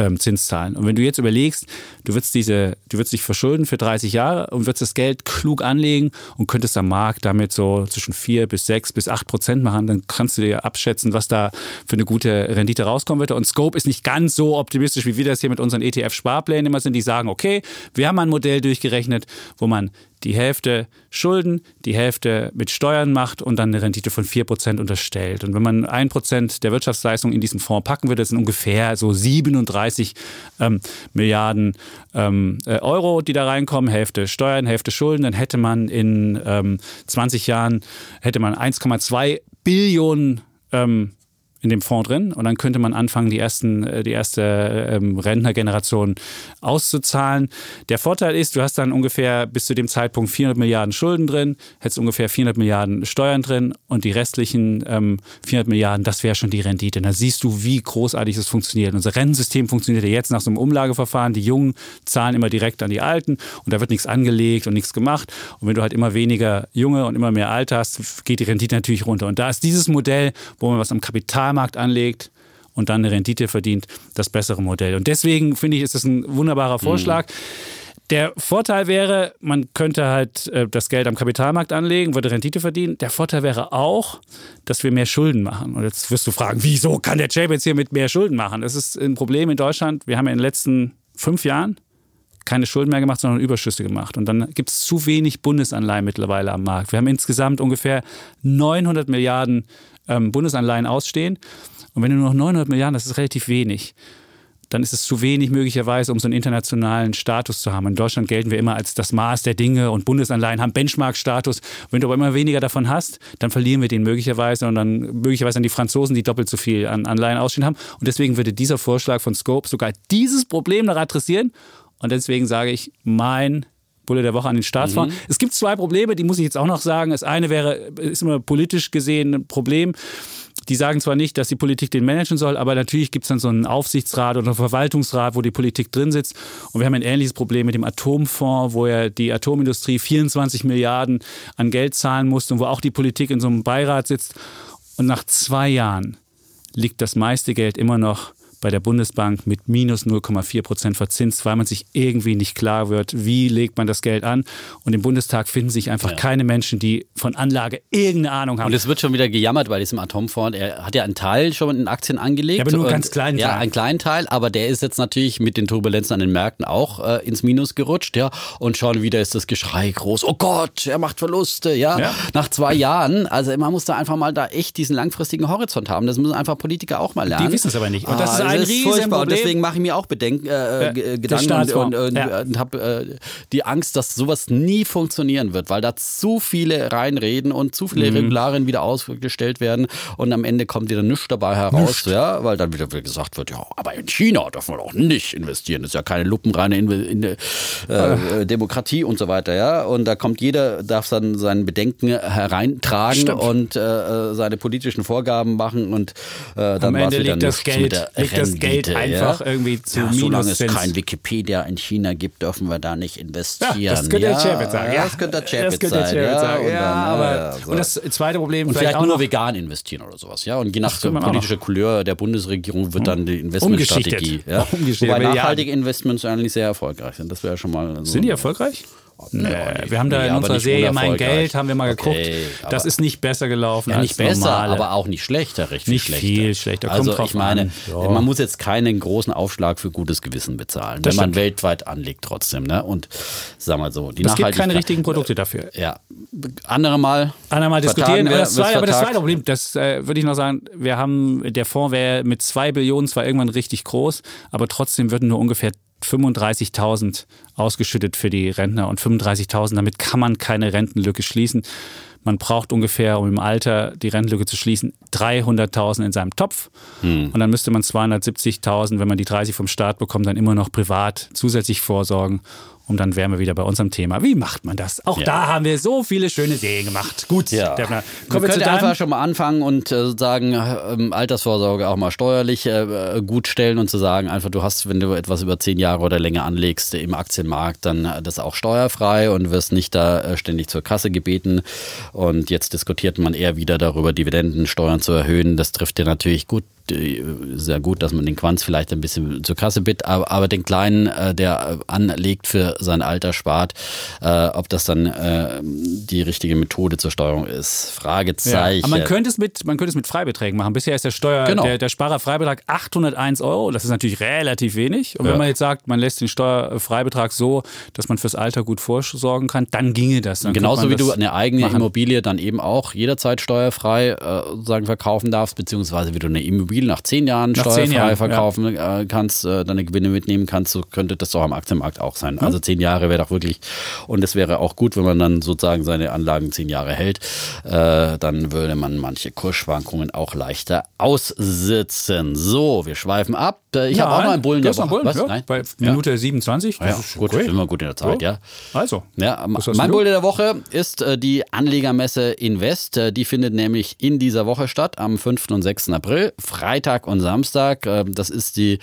ähm, Zins zahlen. Und wenn du jetzt überlegst, du würdest diese, du würdest dich verschulden für 30 Jahre und würdest das Geld klug anlegen und könntest am Markt damit so zwischen 4 bis 6 bis 8 Prozent machen, dann kannst du dir abschätzen, was da für eine gute Rendite rauskommen wird. Und Scope ist nicht ganz so optimistisch, wie wir das hier mit unseren ETF-Sparplänen immer sind. Die sagen, okay, wir haben ein Modell durchgerechnet, wo man die Hälfte Schulden, die Hälfte mit Steuern macht und dann eine Rendite von 4% unterstellt. Und wenn man 1% der Wirtschaftsleistung in diesen Fonds packen würde, das sind ungefähr so 37 ähm, Milliarden ähm, äh, Euro, die da reinkommen, Hälfte Steuern, Hälfte Schulden, dann hätte man in ähm, 20 Jahren hätte man 1,2 Billionen ähm, in dem Fonds drin und dann könnte man anfangen, die ersten, äh, die erste ähm, Rentnergeneration auszuzahlen. Der Vorteil ist, du hast dann ungefähr bis zu dem Zeitpunkt 400 Milliarden Schulden drin, hättest ungefähr 400 Milliarden Steuern drin und die restlichen ähm, 400 Milliarden, das wäre schon die Rendite. Da siehst du, wie großartig es funktioniert. Unser Rentensystem funktioniert ja jetzt nach so einem Umlageverfahren. Die Jungen zahlen immer direkt an die Alten und da wird nichts angelegt und nichts gemacht. Und wenn du halt immer weniger Junge und immer mehr Alte hast, geht die Rendite natürlich runter. Und da ist dieses Modell, wo man was am Kapitalmarkt anlegt und dann eine Rendite verdient, das bessere Modell. Und deswegen finde ich, ist das ein wunderbarer Vorschlag. Der Vorteil wäre, man könnte halt äh, das Geld am Kapitalmarkt anlegen, würde Rendite verdienen. Der Vorteil wäre auch, dass wir mehr Schulden machen. Und jetzt wirst du fragen, wieso kann der Chap jetzt hier mit mehr Schulden machen? Das ist ein Problem in Deutschland. Wir haben ja in den letzten fünf Jahren keine Schulden mehr gemacht, sondern Überschüsse gemacht. Und dann gibt es zu wenig Bundesanleihen mittlerweile am Markt. Wir haben insgesamt ungefähr 900 Milliarden ähm, Bundesanleihen ausstehen. Und wenn du nur noch 900 Milliarden, das ist relativ wenig dann ist es zu wenig möglicherweise, um so einen internationalen Status zu haben. In Deutschland gelten wir immer als das Maß der Dinge und Bundesanleihen haben Benchmark-Status. Wenn du aber immer weniger davon hast, dann verlieren wir den möglicherweise und dann möglicherweise an die Franzosen, die doppelt so viel an Anleihen ausstehen haben. Und deswegen würde dieser Vorschlag von Scope sogar dieses Problem noch adressieren. Und deswegen sage ich, mein Bulle der Woche an den Start fahren. Mhm. Es gibt zwei Probleme, die muss ich jetzt auch noch sagen. Das eine wäre, ist immer politisch gesehen ein Problem. Die sagen zwar nicht, dass die Politik den managen soll, aber natürlich gibt es dann so einen Aufsichtsrat oder einen Verwaltungsrat, wo die Politik drin sitzt. Und wir haben ein ähnliches Problem mit dem Atomfonds, wo ja die Atomindustrie 24 Milliarden an Geld zahlen musste und wo auch die Politik in so einem Beirat sitzt. Und nach zwei Jahren liegt das meiste Geld immer noch bei der Bundesbank mit minus 0,4 Prozent verzinst, weil man sich irgendwie nicht klar wird, wie legt man das Geld an. Und im Bundestag finden sich einfach ja. keine Menschen, die von Anlage irgendeine Ahnung haben. Und es wird schon wieder gejammert bei diesem Atomfonds. Er hat ja einen Teil schon in Aktien angelegt. Ja, aber nur einen ganz kleinen Teil. Ja, einen kleinen Teil, aber der ist jetzt natürlich mit den Turbulenzen an den Märkten auch äh, ins Minus gerutscht, ja. Und schon wieder ist das Geschrei groß. Oh Gott, er macht Verluste, ja. ja. Nach zwei Jahren. Also man muss da einfach mal da echt diesen langfristigen Horizont haben. Das müssen einfach Politiker auch mal lernen. Die wissen es aber nicht. Und das ah, ist ein Riesenproblem. Und deswegen mache ich mir auch Bedenken, äh, ja, Gedanken und, und, ja. und habe äh, die Angst, dass sowas nie funktionieren wird, weil da zu viele reinreden und zu viele mhm. Regularien wieder ausgestellt werden und am Ende kommt wieder nichts dabei heraus, Nischt. ja, weil dann wieder gesagt wird, ja, aber in China darf man auch nicht investieren. Das ist ja keine lupenreine in, in, äh, äh, Demokratie und so weiter, ja. Und da kommt jeder, darf dann seinen Bedenken hereintragen Stimmt. und äh, seine politischen Vorgaben machen und äh, dann war es wieder das Geld, liegt das Geld einfach ja? irgendwie zu ja, Minus Solange es kein Wikipedia in China gibt, dürfen wir da nicht investieren. Ja, das könnte der Chapitz sagen. Ja, das könnte der Chapitz sein. sagen. Ja, dann, aber, so. und das zweite Problem und vielleicht, vielleicht auch nur vegan investieren oder sowas. Ja, und je nach politischer Couleur der Bundesregierung wird dann die Investmentstrategie. Ja? Wobei nachhaltige Investments eigentlich sehr erfolgreich sind. Das wäre schon mal so Sind die erfolgreich? Nee, wir haben da nee, in unserer Serie Mein Geld, haben wir mal geguckt. Okay, das ist nicht besser gelaufen. Ja, nicht besser, normale. aber auch nicht schlechter, richtig nicht schlechter. viel schlechter. also ich meine, ja. man muss jetzt keinen großen Aufschlag für gutes Gewissen bezahlen, das wenn stimmt. man weltweit anlegt trotzdem. Ne? Und sag mal so, die Es gibt keine richtigen Produkte dafür. Ja, andere Mal. Andere Mal diskutieren. Wir, aber, das zweite, aber das zweite Problem, das äh, würde ich noch sagen, wir haben, der Fonds wäre mit zwei Billionen zwar irgendwann richtig groß, aber trotzdem würden nur ungefähr 35.000 ausgeschüttet für die Rentner und 35.000, damit kann man keine Rentenlücke schließen. Man braucht ungefähr, um im Alter die Rentenlücke zu schließen, 300.000 in seinem Topf. Hm. Und dann müsste man 270.000, wenn man die 30 vom Staat bekommt, dann immer noch privat zusätzlich vorsorgen und dann wären wir wieder bei unserem Thema. Wie macht man das? Auch ja. da haben wir so viele schöne Serien gemacht. Gut, ja. Kommen wir, wir können einfach schon mal anfangen und äh, sagen, äh, Altersvorsorge auch mal steuerlich äh, gut stellen und zu sagen, einfach du hast, wenn du etwas über zehn Jahre oder länger anlegst im Aktienmarkt, dann äh, das auch steuerfrei und wirst nicht da äh, ständig zur Kasse gebeten. Und jetzt diskutiert man eher wieder darüber, Dividendensteuern zu erhöhen. Das trifft dir natürlich gut sehr gut, dass man den Quanz vielleicht ein bisschen zur Kasse bittet, aber, aber den Kleinen, äh, der anlegt für sein Alter spart, äh, ob das dann äh, die richtige Methode zur Steuerung ist. Fragezeichen. Ja, aber man könnte, es mit, man könnte es mit Freibeträgen machen. Bisher ist der Steuer, genau. der, der Sparerfreibetrag 801 Euro. Das ist natürlich relativ wenig. Und wenn man jetzt sagt, man lässt den Steuerfreibetrag so, dass man fürs Alter gut vorsorgen kann, dann ginge das. Dann Genauso wie du eine eigene machen. Immobilie dann eben auch jederzeit steuerfrei äh, sagen verkaufen darfst, beziehungsweise wie du eine Immobilie Immobil nach zehn Jahren nach steuerfrei zehn Jahren, verkaufen ja. Äh, kannst, äh, deine Gewinne mitnehmen kannst, so könnte das doch am Aktienmarkt auch sein. Also zehn Jahre wäre doch wirklich, und es wäre auch gut, wenn man dann sozusagen seine Anlagen zehn Jahre hält, äh, dann würde man manche Kursschwankungen auch leichter aussitzen. So, wir schweifen ab. Ich ja, habe auch noch einen Bullen der Woche. Bullen, Was? Ja, Nein? Bei Minute ja. 27. Das ja, ist gut, great. immer gut in der Zeit, ja. Also. Ja, mein Bullen der Woche ist die Anlegermesse Invest. Die findet nämlich in dieser Woche statt, am 5. und 6. April. Freitag und Samstag. Ähm, das ist die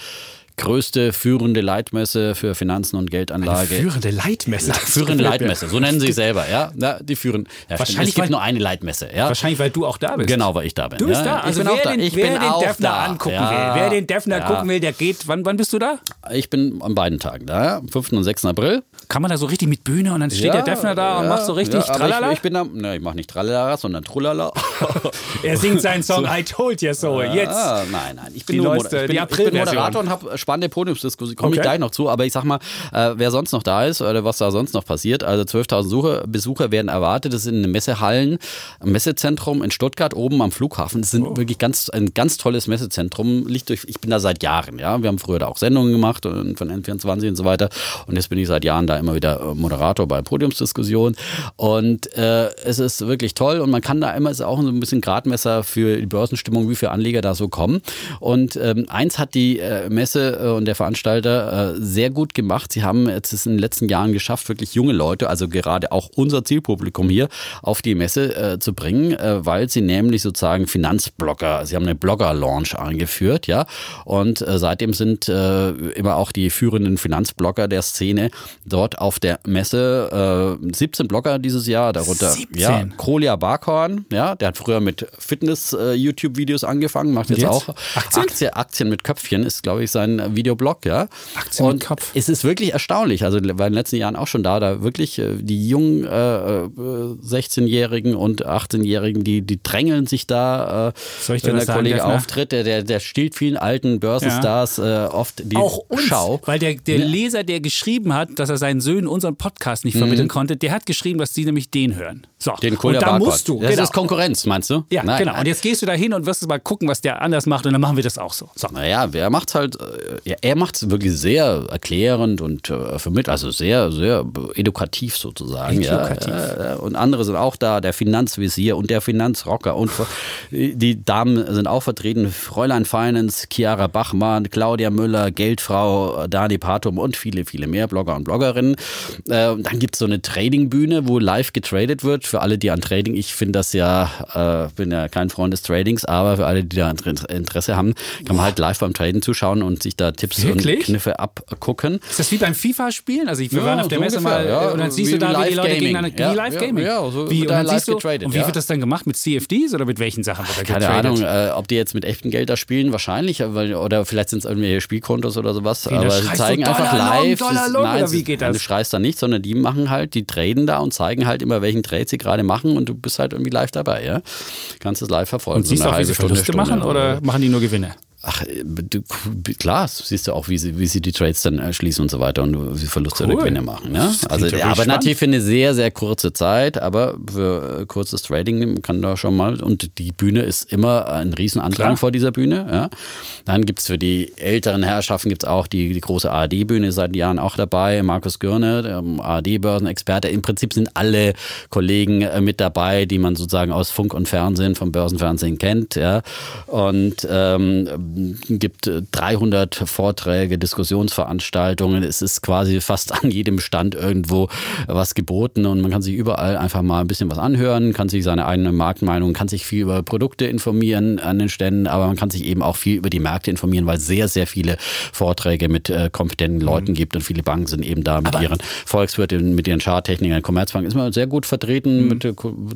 größte führende Leitmesse für Finanzen und Geldanlage. Eine führende Leitmesse. führende Leitmesse, so nennen sie selber, ja. ja die führen. Ja, wahrscheinlich es gibt nur eine Leitmesse, ja. Wahrscheinlich, weil du auch da bist. Genau, weil ich da bin. Du bist ja. da. Also ich bin wer auch da. Ich wer bin den auch Defner angucken will, wer den Defner gucken will, der geht. Wann, wann bist du da? Ich bin an beiden Tagen da, 5. und 6. April. Kann man da so richtig mit Bühne und dann steht der Defner da und macht so richtig ja, Tralala? Ich, ich bin da, ne, ich mache nicht Tralala, sondern Trullala. er singt seinen Song I Told You So. Jetzt. Ah, nein, nein. Ich bin Die nur neueste, ich die bin, ich bin. Moderator und habe spannende Podiumsdiskussionen. Komme ich Okay. gleich noch zu. Aber ich sag mal, äh, wer sonst noch da ist oder was da sonst noch passiert. Also 12.000 Suche, Besucher werden erwartet. Das sind Messehallen, ein Messezentrum in Stuttgart oben am Flughafen. Das sind Oh. wirklich ganz, ein ganz tolles Messezentrum. Liegt durch, ich bin da seit Jahren. Ja, Wir haben früher da auch Sendungen gemacht und von N24 und so weiter. Und jetzt bin ich seit Jahren da immer wieder äh, Moderator bei Podiumsdiskussionen. Und äh, es ist wirklich toll und man kann da immer, ist auch so ein bisschen Gradmesser für die Börsenstimmung, wie viele Anleger da so kommen. Und ähm, eins hat die äh, Messe äh, und der Veranstalter äh, sehr gut gemacht. Sie haben jetzt es in den letzten Jahren geschafft, wirklich junge Leute, also gerade auch unser Zielpublikum hier, auf die Messe äh, zu bringen, äh, weil sie nämlich sozusagen Finanzblogger, sie haben eine Blogger-Launch eingeführt, ja. Und äh, seitdem sind äh, immer auch die führenden Finanzblogger der Szene dort auf der Messe. Äh, 17 Blogger dieses Jahr, darunter 17? ja, Kolia Barkhorn, ja, der hat früher mit Fitness-YouTube-Videos angefangen, macht jetzt, Jetzt? auch Aktien? Aktien, Aktien mit Köpfchen ist, glaube ich, sein Videoblog, ja. Aktien mit Und Kopf. Es ist wirklich erstaunlich. Also war in den letzten Jahren auch schon da, da wirklich äh, die jungen äh, äh, 16-Jährigen und 18-Jährigen, die, die drängeln sich da, äh, Soll ich dir wenn der sagen, Kollege Defner? auftritt, der, der, der stiehlt vielen alten Börsenstars äh, oft die auch uns, Schau. weil der, der Leser, der geschrieben hat, dass er seinen Söhnen unseren Podcast nicht vermitteln konnte, der hat geschrieben, dass sie nämlich den hören. So, Den und Kolia da musst du. Das genau. ist Konkurrenz, meinst du? Ja, Nein, genau. Und jetzt gehst du da hin und wirst mal gucken, was der anders macht und dann machen wir das auch so. so. Naja, wer macht's halt, äh, ja, er macht es wirklich sehr erklärend und äh, vermittelt, also sehr, sehr edukativ sozusagen. Edukativ. Ja, äh, und andere sind auch da, der Finanzvisier und der Finanzrocker und die Damen sind auch vertreten, Fräulein Finance, Chiara Bachmann, Claudia Müller, Geldfrau, Dani Patum und viele, viele mehr Blogger und Bloggerinnen. Äh, und dann gibt's so eine Trading-Bühne, wo live getradet wird. Für alle, die an Trading, ich finde das ja, äh, bin ja kein Freund des Tradings, aber für alle, die da Inter- Interesse haben, kann man halt live beim Traden zuschauen und sich da Tipps Wirklich? und Kniffe abgucken. Ist das wie beim FIFA-Spielen? Also ich, wir Ja, waren auf der so Messe ungefähr, mal ja. und dann siehst Wie du da, wie die Leute Live-Gaming. gegeneinander, Ja, wie Live-Gaming. ja, ja, so wie, wird und da dann live siehst du, getradet, und wie wird das dann gemacht? Mit CFDs oder mit welchen Sachen wird da Keine getradet? Ahnung, äh, ob die jetzt mit echtem Geld da spielen, wahrscheinlich, weil, oder vielleicht sind es irgendwelche Spielkontos oder sowas. da aber sie zeigen einfach Dollar long, live. Dollar sie- long, nein, oder wie geht das? Du schreist da nicht, sondern die machen halt, die traden da und zeigen halt immer, welchen Trade sie gerade machen und du bist halt irgendwie live dabei, ja. Kannst es live verfolgen. Und siehst du eine auch, wie sie Stunde, Verluste Stunde, machen oder machen die nur Gewinne? Ach, äh, du, klar, siehst du auch, wie sie, wie sie die Trades dann äh, schließen und so weiter und wie Verluste Cool. oder Gewinne machen. Ne? Also, aber spannend. natürlich für eine sehr, sehr kurze Zeit, aber für äh, kurzes Trading kann da schon mal, und die Bühne ist immer ein Riesenandrang Klar. vor dieser Bühne. Ja? Dann gibt's für die älteren Herrschaften gibt's auch die, die große ARD-Bühne, seit Jahren auch dabei, Markus Gürne, ähm, ARD-Börsenexperte. Im Prinzip sind alle Kollegen äh, mit dabei, die man sozusagen aus Funk und Fernsehen, vom Börsenfernsehen kennt. Ja? Und ähm, gibt äh, 300 Vorträge, Diskussionsveranstaltungen. Es ist quasi fast an jedem Stand irgendwo was geboten und man kann sich überall einfach mal ein bisschen was anhören, kann sich seine eigene Marktmeinung, kann sich viel über Produkte informieren an den Ständen, aber man kann sich eben auch viel über die Märkte informieren, weil sehr, sehr viele Vorträge mit äh, kompetenten Leuten gibt und viele Banken sind eben da mit ihren Volkswirten, mit ihren Charttechnikern. Commerzbank ist mal sehr gut vertreten mit äh,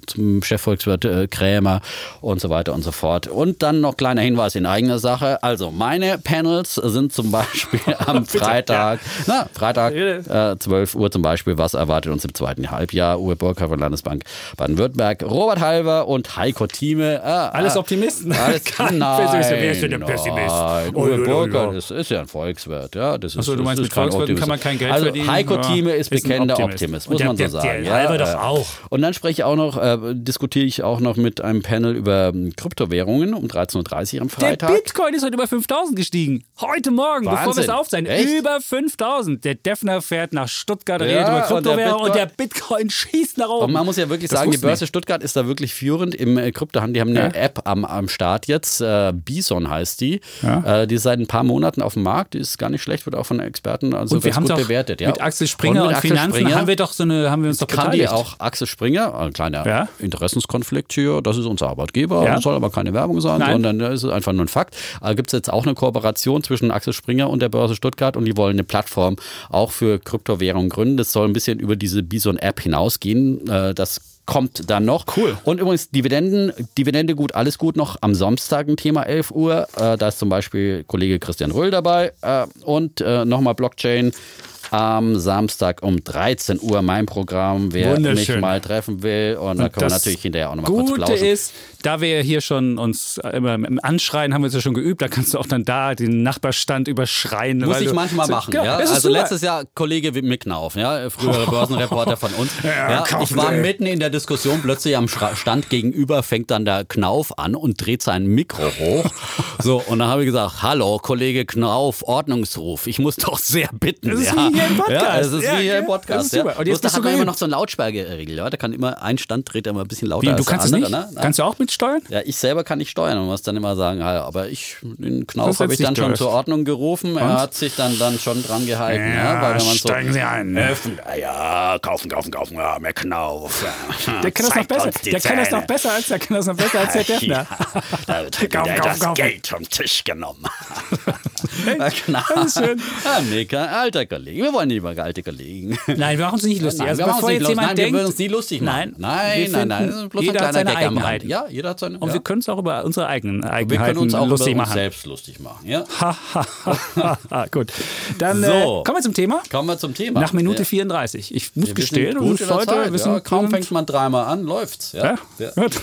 zum Chefvolkswirt äh, Krämer und so weiter und so fort. Und dann noch kleiner Hinweis in eigener Sache. Also meine Panels sind zum Beispiel am Freitag, na, Freitag äh, 12 Uhr zum Beispiel, was erwartet uns im zweiten Halbjahr? Uwe Burkhardt von Landesbank Baden-Württemberg, Robert Halver und Heiko Thieme. Äh, Alles äh, Optimisten? Alles, Kein nein, Pessimist. Pessimist? Nein, Oh, Uwe Burkhardt ist, ist ja ein Volkswirt. Ja, das ist, Achso, du meinst, mit Volkswirten kann man kein Geld also, verdienen? Heiko Thieme ist bekennender Optimist. Optimist, muss der- man so sagen. der Halver doch auch. Und dann spreche ich auch noch, äh, diskutiere ich auch noch mit einem Panel über ähm, Kryptowährungen um 13.30 Uhr am Der Freitag. Bitcoin ist heute über 5000 gestiegen. Heute Morgen, bevor wir es Wahnsinn. aufzeichnen. Echt? Über 5000. Der Defner fährt nach Stuttgart, redet Ja, über und Kryptowährung und der Bitcoin schießt nach oben. Und man muss ja wirklich Das sagen, die. Börse Stuttgart ist da wirklich führend im äh, Kryptohandel. Die haben eine Ja. App am, am Start jetzt, äh, Bison heißt die. Ja. Äh, die ist seit ein paar Monaten auf dem Markt, die ist gar nicht schlecht, wird auch von Experten also und wir gut bewertet. Ja. mit Axel Springer und, mit Axel Finanzen Springer haben wir doch so eine, haben wir uns doch kann die beteiligt. auch Axel Springer, ein kleiner. Interessenskonflikt hier, das ist unser Arbeitgeber, soll aber keine Werbung sein, Nein. sondern das ist einfach nur ein Fakt. Aber gibt es jetzt auch eine Kooperation zwischen Axel Springer und der Börse Stuttgart und die wollen eine Plattform auch für Kryptowährungen gründen. Das soll ein bisschen über diese Bison-App hinausgehen. Äh, Das kommt dann noch. Cool. Und übrigens Dividenden, Dividende gut, alles gut noch am Samstag ein Thema 11 Uhr. Äh, Da ist zum Beispiel Kollege Christian Röll dabei äh, und äh, nochmal Blockchain. am Samstag um 13 Uhr mein Programm, wer mich mal treffen will. Und da Und können wir das natürlich hinterher auch nochmal kurz Gute plauschen. ist, da wir hier schon uns immer im Anschreien haben wir uns ja schon geübt, da kannst du auch dann da den Nachbarstand überschreien. Muss ich manchmal so- machen, Ja, ja. Also super. letztes Jahr Kollege Micknauf, ja, frühere Börsenreporter von uns. Ja, kaufen ich war mitten in der Diskussion, plötzlich am Stand gegenüber fängt dann der Knauf an und dreht sein Mikro hoch. So, und dann habe ich gesagt, hallo, Kollege Knauf, Ordnungsruf. Ich muss doch sehr bitten. Das ist ja. wie hier im Podcast. Ja, das ist Ja, wie hier im ja, Podcast. das ist ja. super. Und jetzt Bloß da hat man immer noch so eine Lautstärkeregel. Ja. Da kann immer, ein Stand dreht immer ein bisschen lauter Wie, als du kannst der es andere. nicht? Ne? Kannst du auch mitsteuern? Ja, ich selber kann nicht steuern und muss dann immer sagen, ja, aber ich, den Knauf habe ich dann dich schon durch. zur Ordnung gerufen. Er hat sich dann, dann schon dran gehalten. Ja, weil wenn man so, steigen Sie ein. Öffnen, ja, kaufen, kaufen, kaufen, ja, mehr Knauf. Ja. Der kann das noch besser. Der kann das noch besser als der kann das noch besser als der Defner. Ja, da wird wieder kauf, das kauf. Geld vom Tisch genommen. Ja, Knauf. das ist schön. Ja, Mika, alter Kollege. Wir wollen nicht über alte Kollegen. Nein, wir machen uns nicht lustig. Nein, also bevor uns jetzt nicht jemand lustig. Nein, wir denkt, würden uns nie lustig machen. Nein, nein, nein, nein. bloß jeder ein kleiner. Eigenheiten. Ja, jeder hat seine. und ja. wir können uns auch über unsere eigenen wir Eigenheiten können uns auch lustig über uns selbst lustig machen. Ja. Gut. Dann So. äh, kommen wir zum Thema. Kommen wir zum Thema. Nach Minute Ja. 34. Ich muss Wir gestehen, gut in der heute Zeit, wissen ja, kaum wir fängt man dreimal an, läuft's. Ja. Ja? Gut.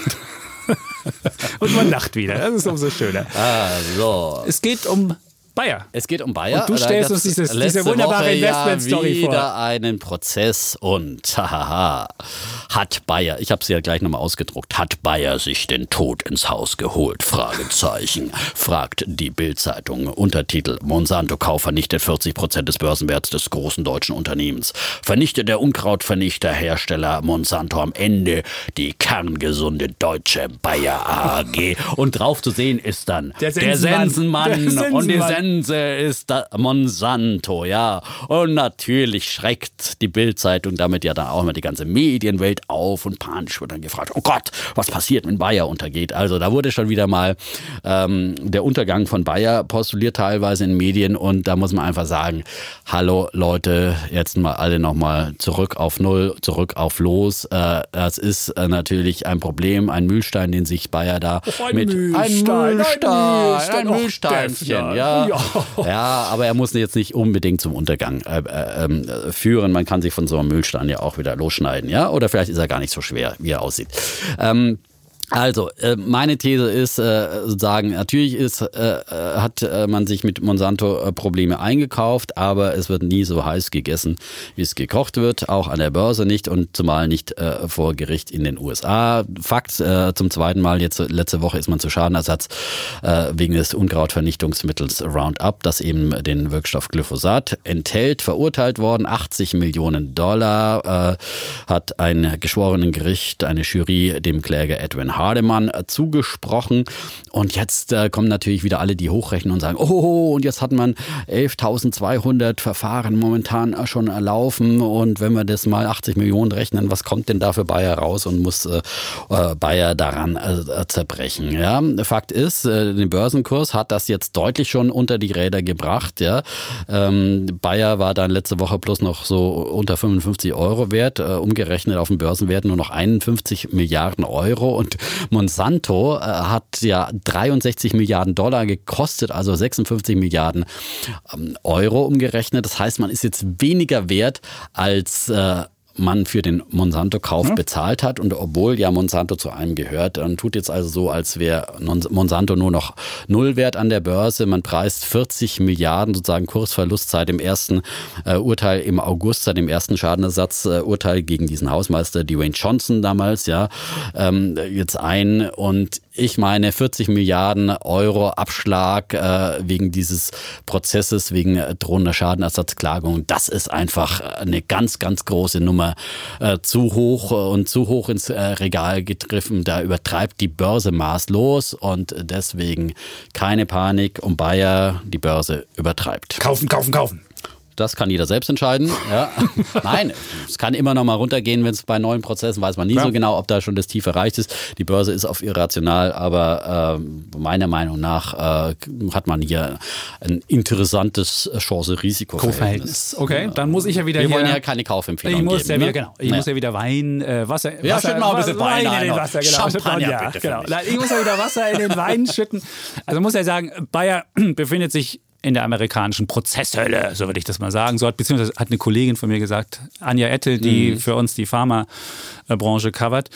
Und man lacht wieder. Das ist umso schöner. Also, Es geht um Bayer. es geht um Bayer. Und du stellst uns dieses- diese wunderbare Investment-Story ja vor. wieder einen Prozess und hahaha, hat Bayer, ich habe sie ja gleich nochmal ausgedruckt, hat Bayer sich den Tod ins Haus geholt? Fragezeichen, fragt die Bild-Zeitung. Untertitel, Monsanto-Kauf vernichtet 40 Prozent des Börsenwerts des großen deutschen Unternehmens. Vernichtet der Unkrautvernichterhersteller Monsanto am Ende die kerngesunde deutsche Bayer AG. Und drauf zu sehen ist dann Der der Sensenmann. Sensenmann Der und die Sensenmann. Sense ist da Monsanto, ja. Und natürlich schreckt die Bildzeitung damit ja dann auch immer die ganze Medienwelt auf und panisch wird dann gefragt, oh Gott, was passiert, wenn Bayer untergeht? Also da wurde schon wieder mal ähm, der Untergang von Bayer postuliert teilweise in Medien und da muss man einfach sagen, hallo Leute, jetzt mal alle nochmal zurück auf Null, zurück auf Los. Äh, das ist äh, natürlich ein Problem, ein Mühlstein, den sich Bayer da Oh, ein mit Mühlstein, ein ein Mühlstein, Mühlstein, ein Mühlsteinchen, Defner. ja. Ja. ja. aber er muss jetzt nicht unbedingt zum Untergang äh, äh, ähm, äh, führen. Man kann sich von so einem Mühlstein ja auch wieder losschneiden, ja. Oder vielleicht ist er gar nicht so schwer, wie er aussieht. Ähm, also, äh, meine These ist, äh, sozusagen, natürlich ist, äh, hat man sich mit Monsanto Probleme eingekauft, aber es wird nie so heiß gegessen, wie es gekocht wird, auch an der Börse nicht und zumal nicht vor Gericht in den USA. Fakt, zum zweiten Mal, jetzt letzte Woche ist man zu Schadenersatz wegen des Unkrautvernichtungsmittels Roundup, das eben den Wirkstoff Glyphosat enthält, verurteilt worden. 80 Millionen Dollar hat ein geschworenen Gericht, eine Jury dem Kläger Edwin Hardeman äh, zugesprochen. Und jetzt äh, kommen natürlich wieder alle, die hochrechnen und sagen, oh, und jetzt hat man 11.200 Verfahren momentan äh, schon erlaufen. Und wenn wir das mal 80 Millionen rechnen, was kommt denn da für Bayer raus und muss äh, äh, Bayer daran äh, zerbrechen? Ja, Fakt ist, den Börsenkurs hat das jetzt deutlich schon unter die Räder gebracht. Ja, ähm, Bayer war dann letzte Woche plus noch so unter 55 Euro wert, umgerechnet auf dem Börsenwert nur noch 51 Milliarden Euro und Monsanto äh, hat ja 63 Milliarden Dollar gekostet, also 56 Milliarden ähm, Euro umgerechnet. Das heißt, man ist jetzt weniger wert als äh, man für den Monsanto-Kauf bezahlt hat. Und obwohl ja Monsanto zu einem gehört, dann tut jetzt also so, als wäre Monsanto nur noch null wert an der Börse. Man preist 40 Milliarden sozusagen Kursverlust seit dem ersten äh, Urteil im August, seit dem ersten Schadenersatzurteil gegen diesen Hausmeister Dwayne Johnson damals, ja, ähm, jetzt ein und ich meine 40 Milliarden Euro Abschlag äh, wegen dieses Prozesses, wegen äh, drohender Schadenersatzklagung, das ist einfach eine ganz, ganz große Nummer. Äh, zu hoch äh, und zu hoch ins äh, Regal gegriffen. Da übertreibt die Börse maßlos und deswegen keine Panik um Bayer, die Börse übertreibt. Kaufen, kaufen, kaufen. Das kann jeder selbst entscheiden. Ja. Nein, es kann immer noch mal runtergehen, wenn es bei neuen Prozessen weiß man nie Ja. so genau, ob da schon das Tief erreicht ist. Die Börse ist auf irrational, aber ähm, meiner Meinung nach äh, hat man hier ein interessantes Chance-Risiko-Verhältnis. Okay, dann muss ich ja wieder Wir hier. wollen ja keine Kaufempfehlung ich muss geben. ja wieder, ne? genau. Ich Ja. muss ja wieder Wein, äh, Wasser, Ja, Wasser, schütt mal ein bisschen Wein in ein den. Wasser, genau. Champagner ja, bitte genau. Ich muss ja wieder Wasser in den Wein schütten. Also muss ja sagen, Bayer befindet sich in der amerikanischen Prozesshölle, so würde ich das mal sagen. So hat, beziehungsweise hat eine Kollegin von mir gesagt, Anja Ettel, die mhm. für uns die Pharmabranche covert.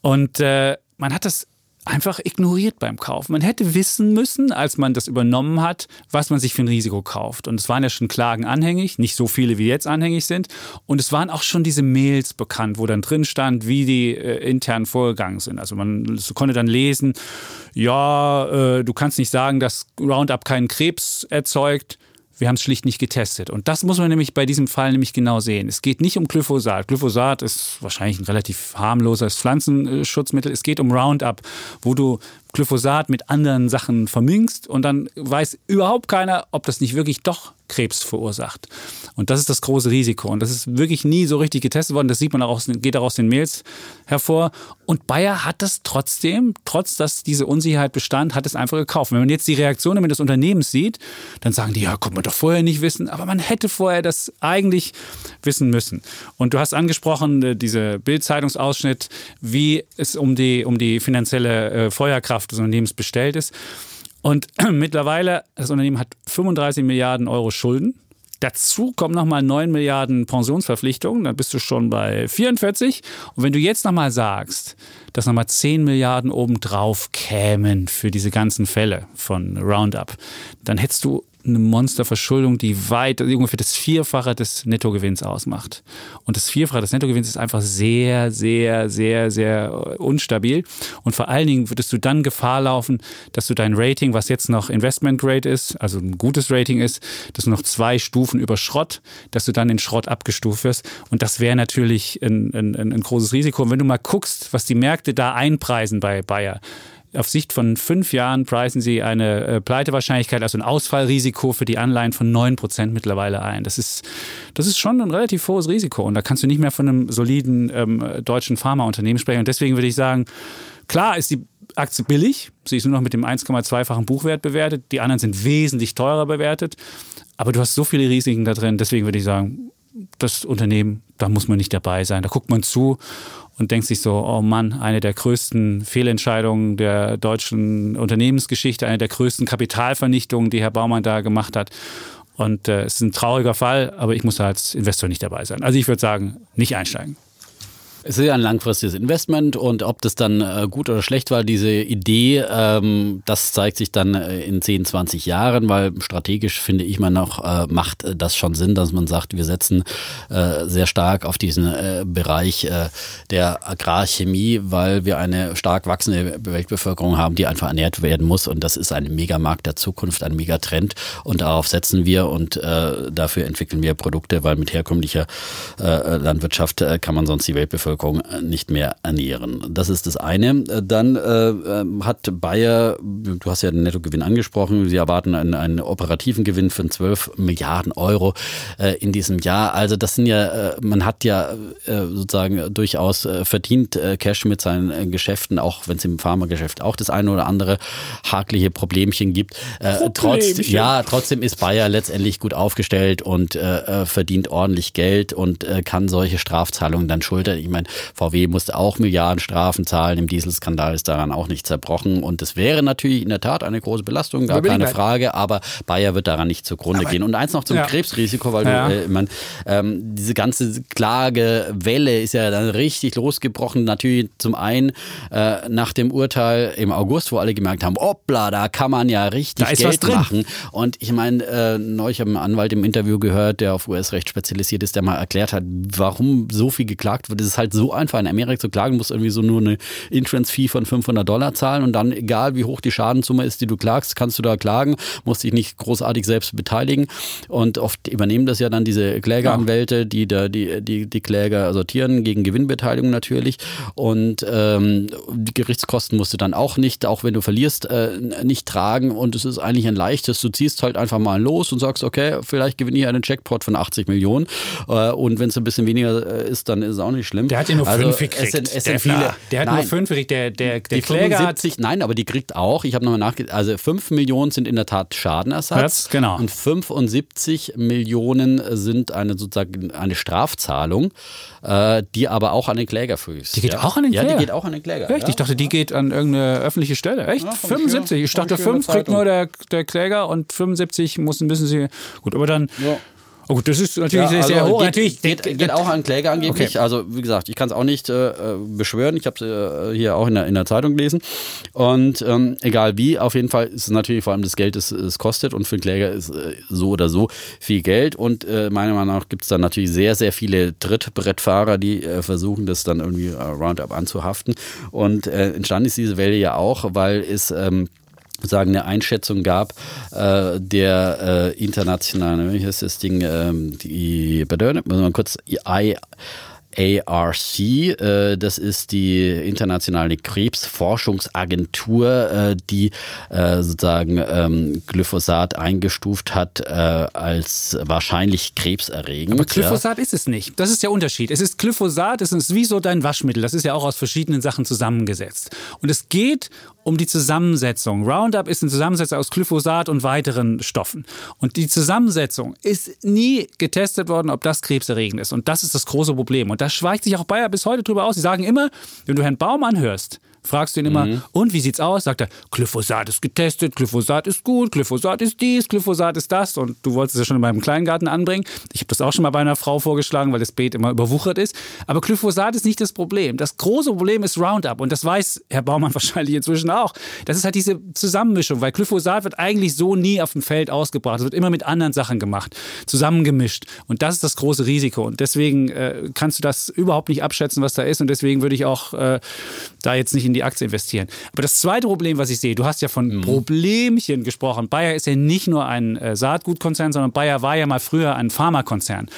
Und äh, man hat das einfach ignoriert beim Kauf. Man hätte wissen müssen, als man das übernommen hat, was man sich für ein Risiko kauft. Und es waren ja schon Klagen anhängig, nicht so viele wie jetzt anhängig sind. Und es waren auch schon diese Mails bekannt, wo dann drin stand, wie die äh, intern vorgegangen sind. Also man konnte dann lesen, ja, äh, du kannst nicht sagen, dass Roundup keinen Krebs erzeugt. Wir haben es schlicht nicht getestet. Und das muss man nämlich bei diesem Fall nämlich genau sehen. Es geht nicht um Glyphosat. Glyphosat ist wahrscheinlich ein relativ harmloses Pflanzenschutzmittel. Es geht um Roundup, wo du Glyphosat mit anderen Sachen vermingst und dann weiß überhaupt keiner, ob das nicht wirklich doch Krebs verursacht. Und das ist das große Risiko. Und das ist wirklich nie so richtig getestet worden. Das sieht man auch aus, geht auch aus den Mails hervor. Und Bayer hat das trotzdem, trotz dass diese Unsicherheit bestand, hat es einfach gekauft. Wenn man jetzt die Reaktionen des Unternehmens sieht, dann sagen die, ja, konnte man doch vorher nicht wissen. Aber man hätte vorher das eigentlich wissen müssen. Und du hast angesprochen, äh, diese Bild-Zeitungsausschnitt, wie es um die, um die finanzielle äh, Feuerkraft des Unternehmens bestellt ist. Und mittlerweile, das Unternehmen hat 35 Milliarden Euro Schulden. Dazu kommen nochmal 9 Milliarden Pensionsverpflichtungen, dann bist du schon bei 44. Und wenn du jetzt nochmal sagst, dass nochmal 10 Milliarden obendrauf kämen für diese ganzen Fälle von Roundup, dann hättest du eine Monsterverschuldung, die weit ungefähr das Vierfache des Nettogewinns ausmacht. Und das Vierfache des Nettogewinns ist einfach sehr, sehr, sehr, sehr unstabil. Und vor allen Dingen würdest du dann Gefahr laufen, dass du dein Rating, was jetzt noch Investment Grade ist, also ein gutes Rating ist, dass du noch zwei Stufen über Schrott, dass du dann in Schrott abgestuft wirst. Und das wäre natürlich ein, ein, ein großes Risiko. Und wenn du mal guckst, was die Märkte da einpreisen bei Bayer, auf Sicht von fünf Jahren preisen sie eine äh, Pleitewahrscheinlichkeit, also ein Ausfallrisiko für die Anleihen von neun Prozent mittlerweile ein. Das ist, das ist schon ein relativ hohes Risiko und da kannst du nicht mehr von einem soliden ähm, deutschen Pharmaunternehmen sprechen. Und deswegen würde ich sagen, klar ist die Aktie billig, sie ist nur noch mit dem 1,2-fachen Buchwert bewertet, die anderen sind wesentlich teurer bewertet, aber du hast so viele Risiken da drin, deswegen würde ich sagen, das Unternehmen, da muss man nicht dabei sein. Da guckt man zu und denkt sich so, oh Mann, eine der größten Fehlentscheidungen der deutschen Unternehmensgeschichte, eine der größten Kapitalvernichtungen, die Herr Baumann da gemacht hat. Und äh, es ist ein trauriger Fall, aber ich muss da als Investor nicht dabei sein. Also ich würde sagen, nicht einsteigen. Es ist ja ein langfristiges Investment und ob das dann äh, gut oder schlecht war, diese Idee, ähm, das zeigt sich dann äh, in 10, 20 Jahren, weil strategisch finde ich mal noch, äh, macht das schon Sinn, dass man sagt, wir setzen sehr stark auf diesen Bereich der Agrarchemie, weil wir eine stark wachsende Weltbevölkerung haben, die einfach ernährt werden muss und das ist ein Megamarkt der Zukunft, ein Megatrend und darauf setzen wir und dafür entwickeln wir Produkte, weil mit herkömmlicher Landwirtschaft kann man sonst die Weltbevölkerung Bevölkerung nicht mehr ernähren. Das ist das eine. Dann äh, ähm, hat Bayer, du hast ja den Nettogewinn angesprochen, sie erwarten einen, einen operativen Gewinn von 12 Milliarden Euro äh, in diesem Jahr. Also das sind ja, äh, man hat ja äh, sozusagen durchaus äh, verdient äh, Cash mit seinen Geschäften, auch wenn es im Pharmageschäft auch das eine oder andere hakliche Problemchen gibt. Trotz, ja, trotzdem ist Bayer letztendlich gut aufgestellt und verdient ordentlich Geld und kann solche Strafzahlungen dann schultern. Ich meine, VW musste auch Milliarden Strafen zahlen. Im Dieselskandal ist daran auch nicht zerbrochen. Und das wäre natürlich in der Tat eine große Belastung, gar keine Frage. Aber Bayer wird daran nicht zugrunde aber, gehen. Und eins noch zum ja. Krebsrisiko, weil ja. du, äh, man, ähm, diese ganze Klagewelle ist ja dann richtig losgebrochen. Natürlich zum einen äh, nach dem Urteil im August, wo alle gemerkt haben, hoppla, da kann man ja richtig Geld machen. Und ich meine, äh, neulich habe einen Anwalt im Interview gehört, der auf US-Recht spezialisiert ist, der mal erklärt hat, warum so viel geklagt wird. Das ist halt so einfach. In Amerika zu klagen, musst irgendwie so nur eine Insurance-Fee von 500 Dollar zahlen und dann, egal wie hoch die Schadenssumme ist, die du klagst, kannst du da klagen, musst dich nicht großartig selbst beteiligen. Und oft übernehmen das ja dann diese Klägeranwälte, die da die, die, die Kläger sortieren gegen Gewinnbeteiligung natürlich. Und ähm, die Gerichtskosten musst du dann auch nicht, auch wenn du verlierst, äh, nicht tragen. Und es ist eigentlich ein leichtes. Du ziehst halt einfach mal los und sagst, okay, vielleicht gewinne ich einen Jackpot von 80 Millionen. Äh, und wenn es ein bisschen weniger äh, ist, dann ist es auch nicht schlimm. Der hat ja nur Also, fünf es gekriegt. sind- es der, sind viele. Der hat nur Nein. fünf gekriegt. Der, der, der Die Kläger hat 75, nein, aber die kriegt auch, ich habe nochmal nachgedacht, also 5 Millionen sind in der Tat Schadenersatz. Das, genau. Und 75 Millionen sind eine sozusagen eine Strafzahlung, äh, die aber auch an den Kläger fließt. Die geht ja. auch an den Ja, Kläger? die geht auch an den Kläger. Echt? ja. Ich dachte, die geht an irgendeine öffentliche Stelle. Echt? ich 75? hier- Ich dachte, ich der 5 kriegt nur der, der Kläger und 75 müssen, müssen sie. Gut, aber dann. Ja. Oh gut, das ist natürlich Ja, sehr, sehr also hoch. Geht, natürlich, geht, geht auch an Kläger angeblich. Okay. Also wie gesagt, ich kann es auch nicht äh, beschwören. Ich habe es äh, hier auch in der, in der Zeitung gelesen. Und ähm, egal wie, auf jeden Fall ist es natürlich vor allem das Geld, das es kostet. Und für den Kläger ist äh, so oder so viel Geld. Und äh, meiner Meinung nach gibt es dann natürlich sehr, sehr viele Trittbrettfahrer, die äh, versuchen, das dann irgendwie äh, Roundup anzuhaften. Und entstanden ist diese Welle ja auch, weil es... Ähm, sagen eine Einschätzung gab äh, der äh, internationalen, wie heißt das Ding, ähm, die, muss man kurz, I, ARC, äh, das ist die internationale Krebsforschungsagentur, äh, die äh, sozusagen ähm, Glyphosat eingestuft hat äh, als wahrscheinlich krebserregend. Aber ja. Glyphosat ist es nicht. Das ist der Unterschied. Es ist Glyphosat, es ist wie so dein Waschmittel. Das ist ja auch aus verschiedenen Sachen zusammengesetzt. Und es geht um die Zusammensetzung. Roundup ist eine Zusammensetzung aus Glyphosat und weiteren Stoffen. Und die Zusammensetzung ist nie getestet worden, ob das krebserregend ist. Und das ist das große Problem. Und da schweigt sich auch Bayer bis heute drüber aus. Sie sagen immer, wenn du Herrn Baum anhörst, fragst du ihn immer, und wie sieht's aus? Sagt er, Glyphosat ist getestet, Glyphosat ist gut, Glyphosat ist dies, Glyphosat ist das. Und du wolltest es ja schon in meinem Kleingarten anbringen. Ich habe das auch schon mal bei einer Frau vorgeschlagen, weil das Beet immer überwuchert ist. Aber Glyphosat ist nicht das Problem. Das große Problem ist Roundup. Und das weiß Herr Baumann wahrscheinlich inzwischen auch. Das ist halt diese Zusammenmischung, weil Glyphosat wird eigentlich so nie auf dem Feld ausgebracht. Es wird immer mit anderen Sachen gemacht, zusammengemischt. Und das ist das große Risiko. Und deswegen äh, kannst du das überhaupt nicht abschätzen, was da ist. Und deswegen würde ich auch äh, da jetzt nicht in die Aktie investieren. Aber das zweite Problem, was ich sehe, du hast ja von Problemchen gesprochen. Bayer ist ja nicht nur ein äh, Saatgutkonzern, sondern Bayer war ja mal früher ein Pharmakonzern.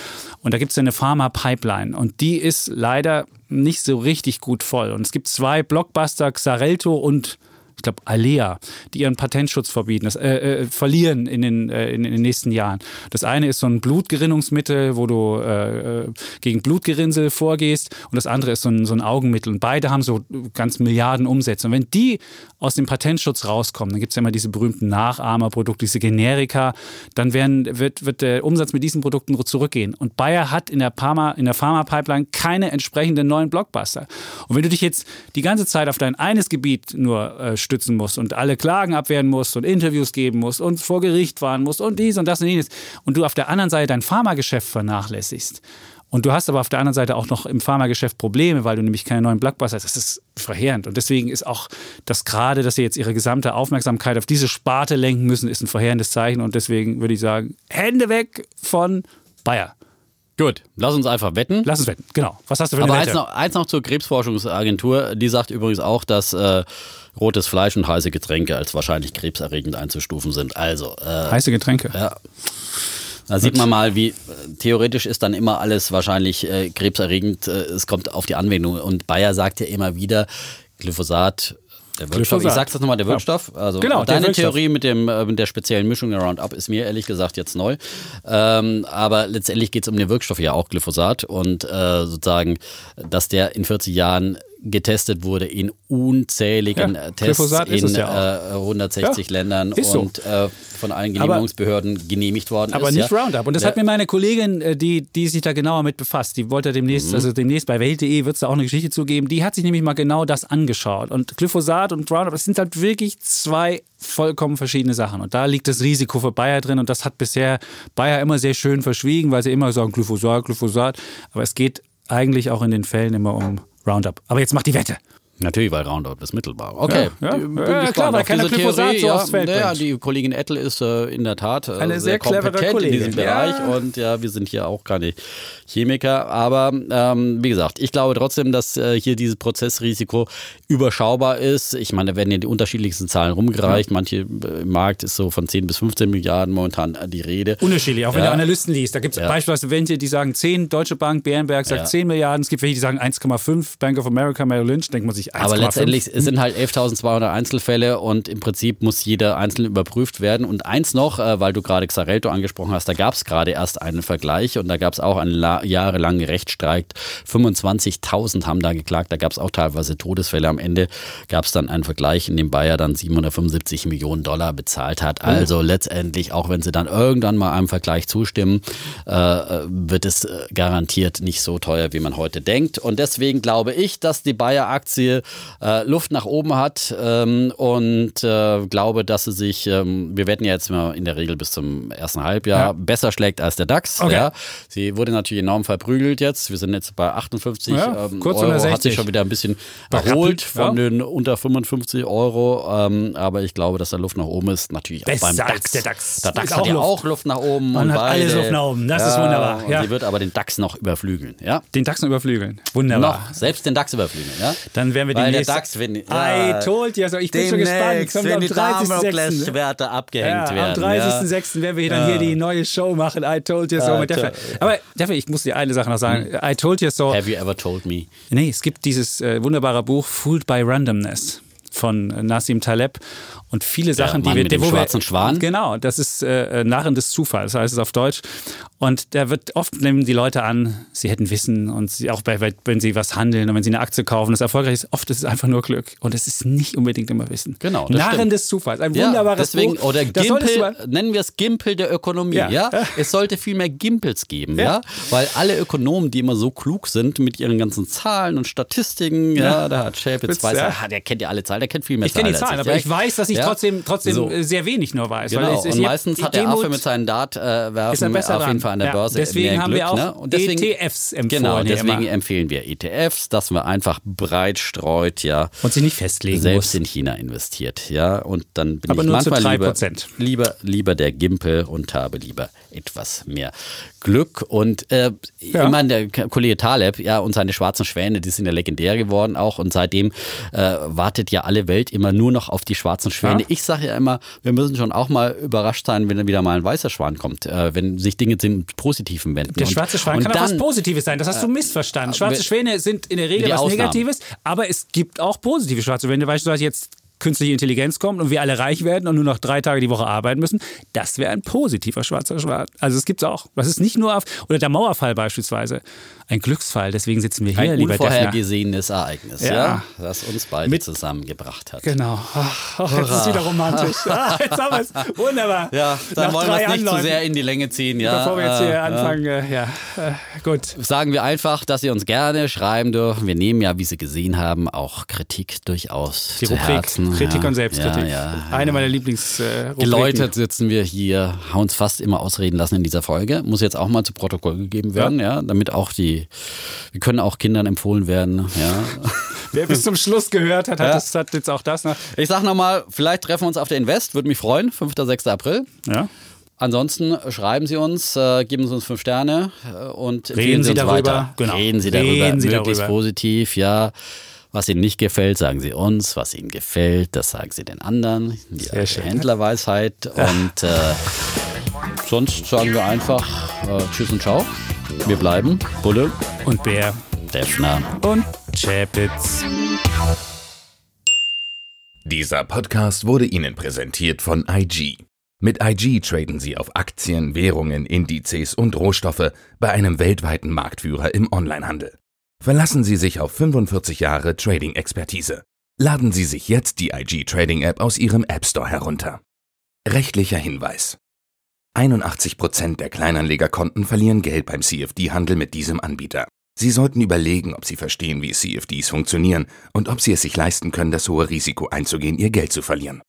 Und da gibt es ja eine Pharma-Pipeline. Und die ist leider nicht so richtig gut voll. Und es gibt zwei Blockbuster, Xarelto und ich glaube, Alea, die ihren Patentschutz verbieten, das, äh, äh, verlieren in den, äh, in, den nächsten Jahren. Das eine ist so ein Blutgerinnungsmittel, wo du äh, äh, gegen Blutgerinnsel vorgehst und das andere ist so ein, so ein Augenmittel. Und beide haben so ganz Milliarden Umsätze. Und wenn die aus dem Patentschutz rauskommen, dann gibt es ja immer diese berühmten Nachahmerprodukte, diese Generika, dann werden, wird, wird der Umsatz mit diesen Produkten zurückgehen. Und Bayer hat in der, Pharma, in der Pharma-Pipeline keine entsprechenden neuen Blockbuster. Und wenn du dich jetzt die ganze Zeit auf dein eines Gebiet nur äh, stützen musst und alle Klagen abwehren musst und Interviews geben musst und vor Gericht fahren musst und dies und das und jenes und du auf der anderen Seite dein Pharmageschäft vernachlässigst und du hast aber auf der anderen Seite auch noch im Pharmageschäft Probleme, weil du nämlich keine neuen Blockbuster hast. Das ist verheerend. Und deswegen ist auch das gerade, dass sie jetzt ihre gesamte Aufmerksamkeit auf diese Sparte lenken müssen, ist ein verheerendes Zeichen. Und deswegen würde ich sagen, Hände weg von Bayer. Gut, lass uns einfach wetten. Lass uns wetten. Genau. Was hast du für eine Aber Wette? eins noch, eins noch zur Krebsforschungsagentur. Die sagt übrigens auch, dass äh, rotes Fleisch und heiße Getränke als wahrscheinlich krebserregend einzustufen sind. Also, äh, Heiße Getränke. ja. Da sieht man mal, wie äh, theoretisch ist dann immer alles wahrscheinlich äh, krebserregend. Äh, es kommt auf die Anwendung. Und Bayer sagt ja immer wieder, Glyphosat, der Wirkstoff. Glyphosat. Ich sag's jetzt nochmal, der. Wirkstoff. Also Genau, deine Wirkstoff. Theorie mit, dem, äh, mit der speziellen Mischung der Roundup ist mir ehrlich gesagt jetzt neu. Ähm, aber letztendlich geht es um den Wirkstoff ja auch Glyphosat und äh, sozusagen, dass der in 40 Jahren getestet wurde in unzähligen Ja, Tests in ja äh, 160 Ja, Ländern so. und äh, von allen Genehmigungsbehörden genehmigt worden Aber ist. nicht ja. Roundup. Und das hat mir meine Kollegin, äh, die, die sich da genauer mit befasst, die wollte demnächst, also demnächst bei Welt.de wird es da auch eine Geschichte zugeben, die hat sich nämlich mal genau das angeschaut. Und Glyphosat und Roundup, das sind halt wirklich zwei vollkommen verschiedene Sachen. Und da liegt das Risiko für Bayer drin. Und das hat bisher Bayer immer sehr schön verschwiegen, weil sie immer sagen Glyphosat, Glyphosat. Aber es geht eigentlich auch in den Fällen immer um Roundup. Aber jetzt mach die Wette. Natürlich, weil Roundup ist mittelbar. Okay. Ja, ja. Bin Ja, gespannt klar, keiner diese Glyphosat Theorie. so aufs Feld ja, die Kollegin Ettel ist äh, in der Tat äh, Eine sehr clevere kompetent in Kollegin, diesem Bereich und ja, wir sind hier auch keine Chemiker, aber ähm, wie gesagt, ich glaube trotzdem, dass äh, hier dieses Prozessrisiko überschaubar ist. Ich meine, da werden ja die unterschiedlichsten Zahlen rumgereicht. Manche äh, im Markt ist so von 10 bis 15 Milliarden momentan äh, die Rede. Unterschiedlich, auch wenn du Analysten liest. Da gibt es beispielsweise welche, die sagen 10, Deutsche Bank, Bärenberg sagt Ja. 10 Milliarden. Es gibt welche, die sagen 1,5, Bank of America, Merrill Lynch. Denkt man sich, nicht 1,5. Aber letztendlich es sind halt 11.200 Einzelfälle und im Prinzip muss jeder einzeln überprüft werden. Und eins noch, äh, weil du gerade Xarelto angesprochen hast, da gab es gerade erst einen Vergleich und da gab es auch einen jahrelangen Rechtsstreit. 25.000 haben da geklagt, da gab es auch teilweise Todesfälle. Am Ende gab es dann einen Vergleich, in dem Bayer dann 775 Millionen Dollar bezahlt hat. Oh. Also letztendlich, auch wenn sie dann irgendwann mal einem Vergleich zustimmen, äh, wird es äh, garantiert nicht so teuer, wie man heute denkt. Und deswegen glaube ich, dass die Bayer-Aktie äh, Luft nach oben hat ähm, und äh, glaube, dass sie sich, ähm, wir wetten ja jetzt mal in der Regel bis zum ersten Halbjahr, ja. besser schlägt als der DAX. Okay. Ja. Sie wurde natürlich enorm verprügelt jetzt. Wir sind jetzt bei 58 ja, ähm, Euro, hat sich schon wieder ein bisschen erholt von den unter 55 Euro. Ähm, aber ich glaube, dass da Luft nach oben ist. Natürlich auch beim DAX. Der DAX, der DAX hat ja auch Luft nach oben. Man hat beide. alles Luft nach oben. Das ist wunderbar. Ja. Sie wird aber den DAX noch überflügeln. Ja? Den DAX noch überflügeln. Wunderbar. Noch, selbst den DAX überflügeln. Ja? Dann werden wir Weil den DAX, wenn, ja, I told you. Also ich bin schon gespannt. Kommt wenn die Damoklesschwerter abgehängt ja, werden. Am 30.06. Ja. werden wir dann hier die neue Show machen. I told you so. Ja, aber Deffe, ich muss dir eine Sache noch sagen. Hm. I told you so. Have you ever told me? Nee, es gibt dieses äh, wunderbare Buch Fooled by Randomness von Nassim Taleb und viele Sachen, die wir mit dem schwarzen Schwan. Genau, das ist äh, Narren des Zufalls, heißt es auf Deutsch. Und da wird oft nehmen die Leute an, sie hätten Wissen und sie, auch bei, wenn sie was handeln und wenn sie eine Aktie kaufen, das erfolgreich ist, oft ist es einfach nur Glück und es ist nicht unbedingt immer Wissen. Genau. Narren stimmt. des Zufalls, ein wunderbares deswegen, Buch. Oder Gimpel, nennen wir es Gimpel der Ökonomie. Ja. ja. Es sollte viel mehr Gimpels geben, ja. ja. Weil alle Ökonomen, die immer so klug sind mit ihren ganzen Zahlen und Statistiken, ja, ja da hat Schäpitz, weiß, ja. der kennt ja alle Zahlen, der kennt viel mehr ich Zahlen. Ich kenne die Zahlen, aber ich weiß, dass ich trotzdem, trotzdem so. sehr wenig nur weiß. Genau. und meistens hat der Affe mit seinen Dart-Werfen äh, auf jeden Fall an der Börse deswegen mehr haben Glück, wir auch ne? und deswegen, ETFs empfohlen. Genau, deswegen empfehlen wir ETFs, dass man einfach breit streut, ja. Und sich nicht festlegen Selbst muss. in China investiert, ja. Und dann bin Aber ich manchmal lieber, lieber, lieber der Gimpel und habe lieber etwas mehr Glück. Und äh, ja. ich meine, der Kollege Taleb, ja, und seine schwarzen Schwäne, die sind ja legendär geworden auch. Und seitdem äh, wartet ja alle Welt immer nur noch auf die schwarzen Schwäne. Ja. Ich sage ja immer, wir müssen schon auch mal überrascht sein, wenn dann wieder mal ein weißer Schwan kommt, äh, wenn sich Dinge zum Positiven wenden. Der schwarze Schwan und kann dann, auch was Positives sein. Das hast du äh, missverstanden. Schwarze Schwäne sind in der Regel was Ausnahmen. Negatives, aber es gibt auch positive schwarze Schwäne. Beispielsweise jetzt künstliche Intelligenz kommt und wir alle reich werden und nur noch drei Tage die Woche arbeiten müssen, das wäre ein positiver schwarzer Schwan. Also es gibt es auch. Das ist nicht nur auf, oder der Mauerfall beispielsweise, ein Glücksfall. Deswegen sitzen wir hier, ein lieber unvorhergesehenes Ereignis, ja. ja. das uns beide Mit, zusammengebracht hat. Genau. Ach, ach, jetzt ist es wieder romantisch. Ah, jetzt haben wir es. Wunderbar. Ja, dann Nach wollen wir es nicht Anläufen. zu sehr in die Länge ziehen. Ja. Bevor wir jetzt hier äh, anfangen, äh, ja, äh, gut. Sagen wir einfach, dass Sie uns gerne schreiben dürfen. Wir nehmen ja, wie Sie gesehen haben, auch Kritik durchaus die zu Rubrik Herzen. Kritik und Selbstkritik. Eine meiner Lieblingsrubriken. Äh, Geläutet sitzen wir hier, haben uns fast immer ausreden lassen in dieser Folge. Muss jetzt auch mal zu Protokoll gegeben werden, ja, damit auch die, wir können auch Kindern empfohlen werden, ja. Wer bis zum Schluss gehört hat, hat, ja. das, hat jetzt auch das. Ne? Ich sag nochmal, vielleicht treffen wir uns auf der Invest, würde mich freuen, 5. 6. April. Ja. Ansonsten schreiben Sie uns, äh, geben Sie uns fünf Sterne äh, und reden Sie, Sie darüber. Weiter. Genau. Reden Sie darüber, reden Sie möglichst darüber. positiv, ja. Was Ihnen nicht gefällt, sagen Sie uns. Was Ihnen gefällt, das sagen Sie den anderen. Die Sehr schön. Händlerweisheit. Und äh, sonst sagen wir einfach äh, Tschüss und Ciao. Wir bleiben Bulle und Bär, Defner und Chapitz. Dieser Podcast wurde Ihnen präsentiert von IG. Mit IG traden Sie auf Aktien, Währungen, Indizes und Rohstoffe bei einem weltweiten Marktführer im Onlinehandel. Verlassen Sie sich auf 45 Jahre Trading-Expertise. Laden Sie sich jetzt die IG Trading App aus Ihrem App Store herunter. Rechtlicher Hinweis. 81% der Kleinanlegerkonten verlieren Geld beim CFD-Handel mit diesem Anbieter. Sie sollten überlegen, ob Sie verstehen, wie CFDs funktionieren und ob Sie es sich leisten können, das hohe Risiko einzugehen, Ihr Geld zu verlieren.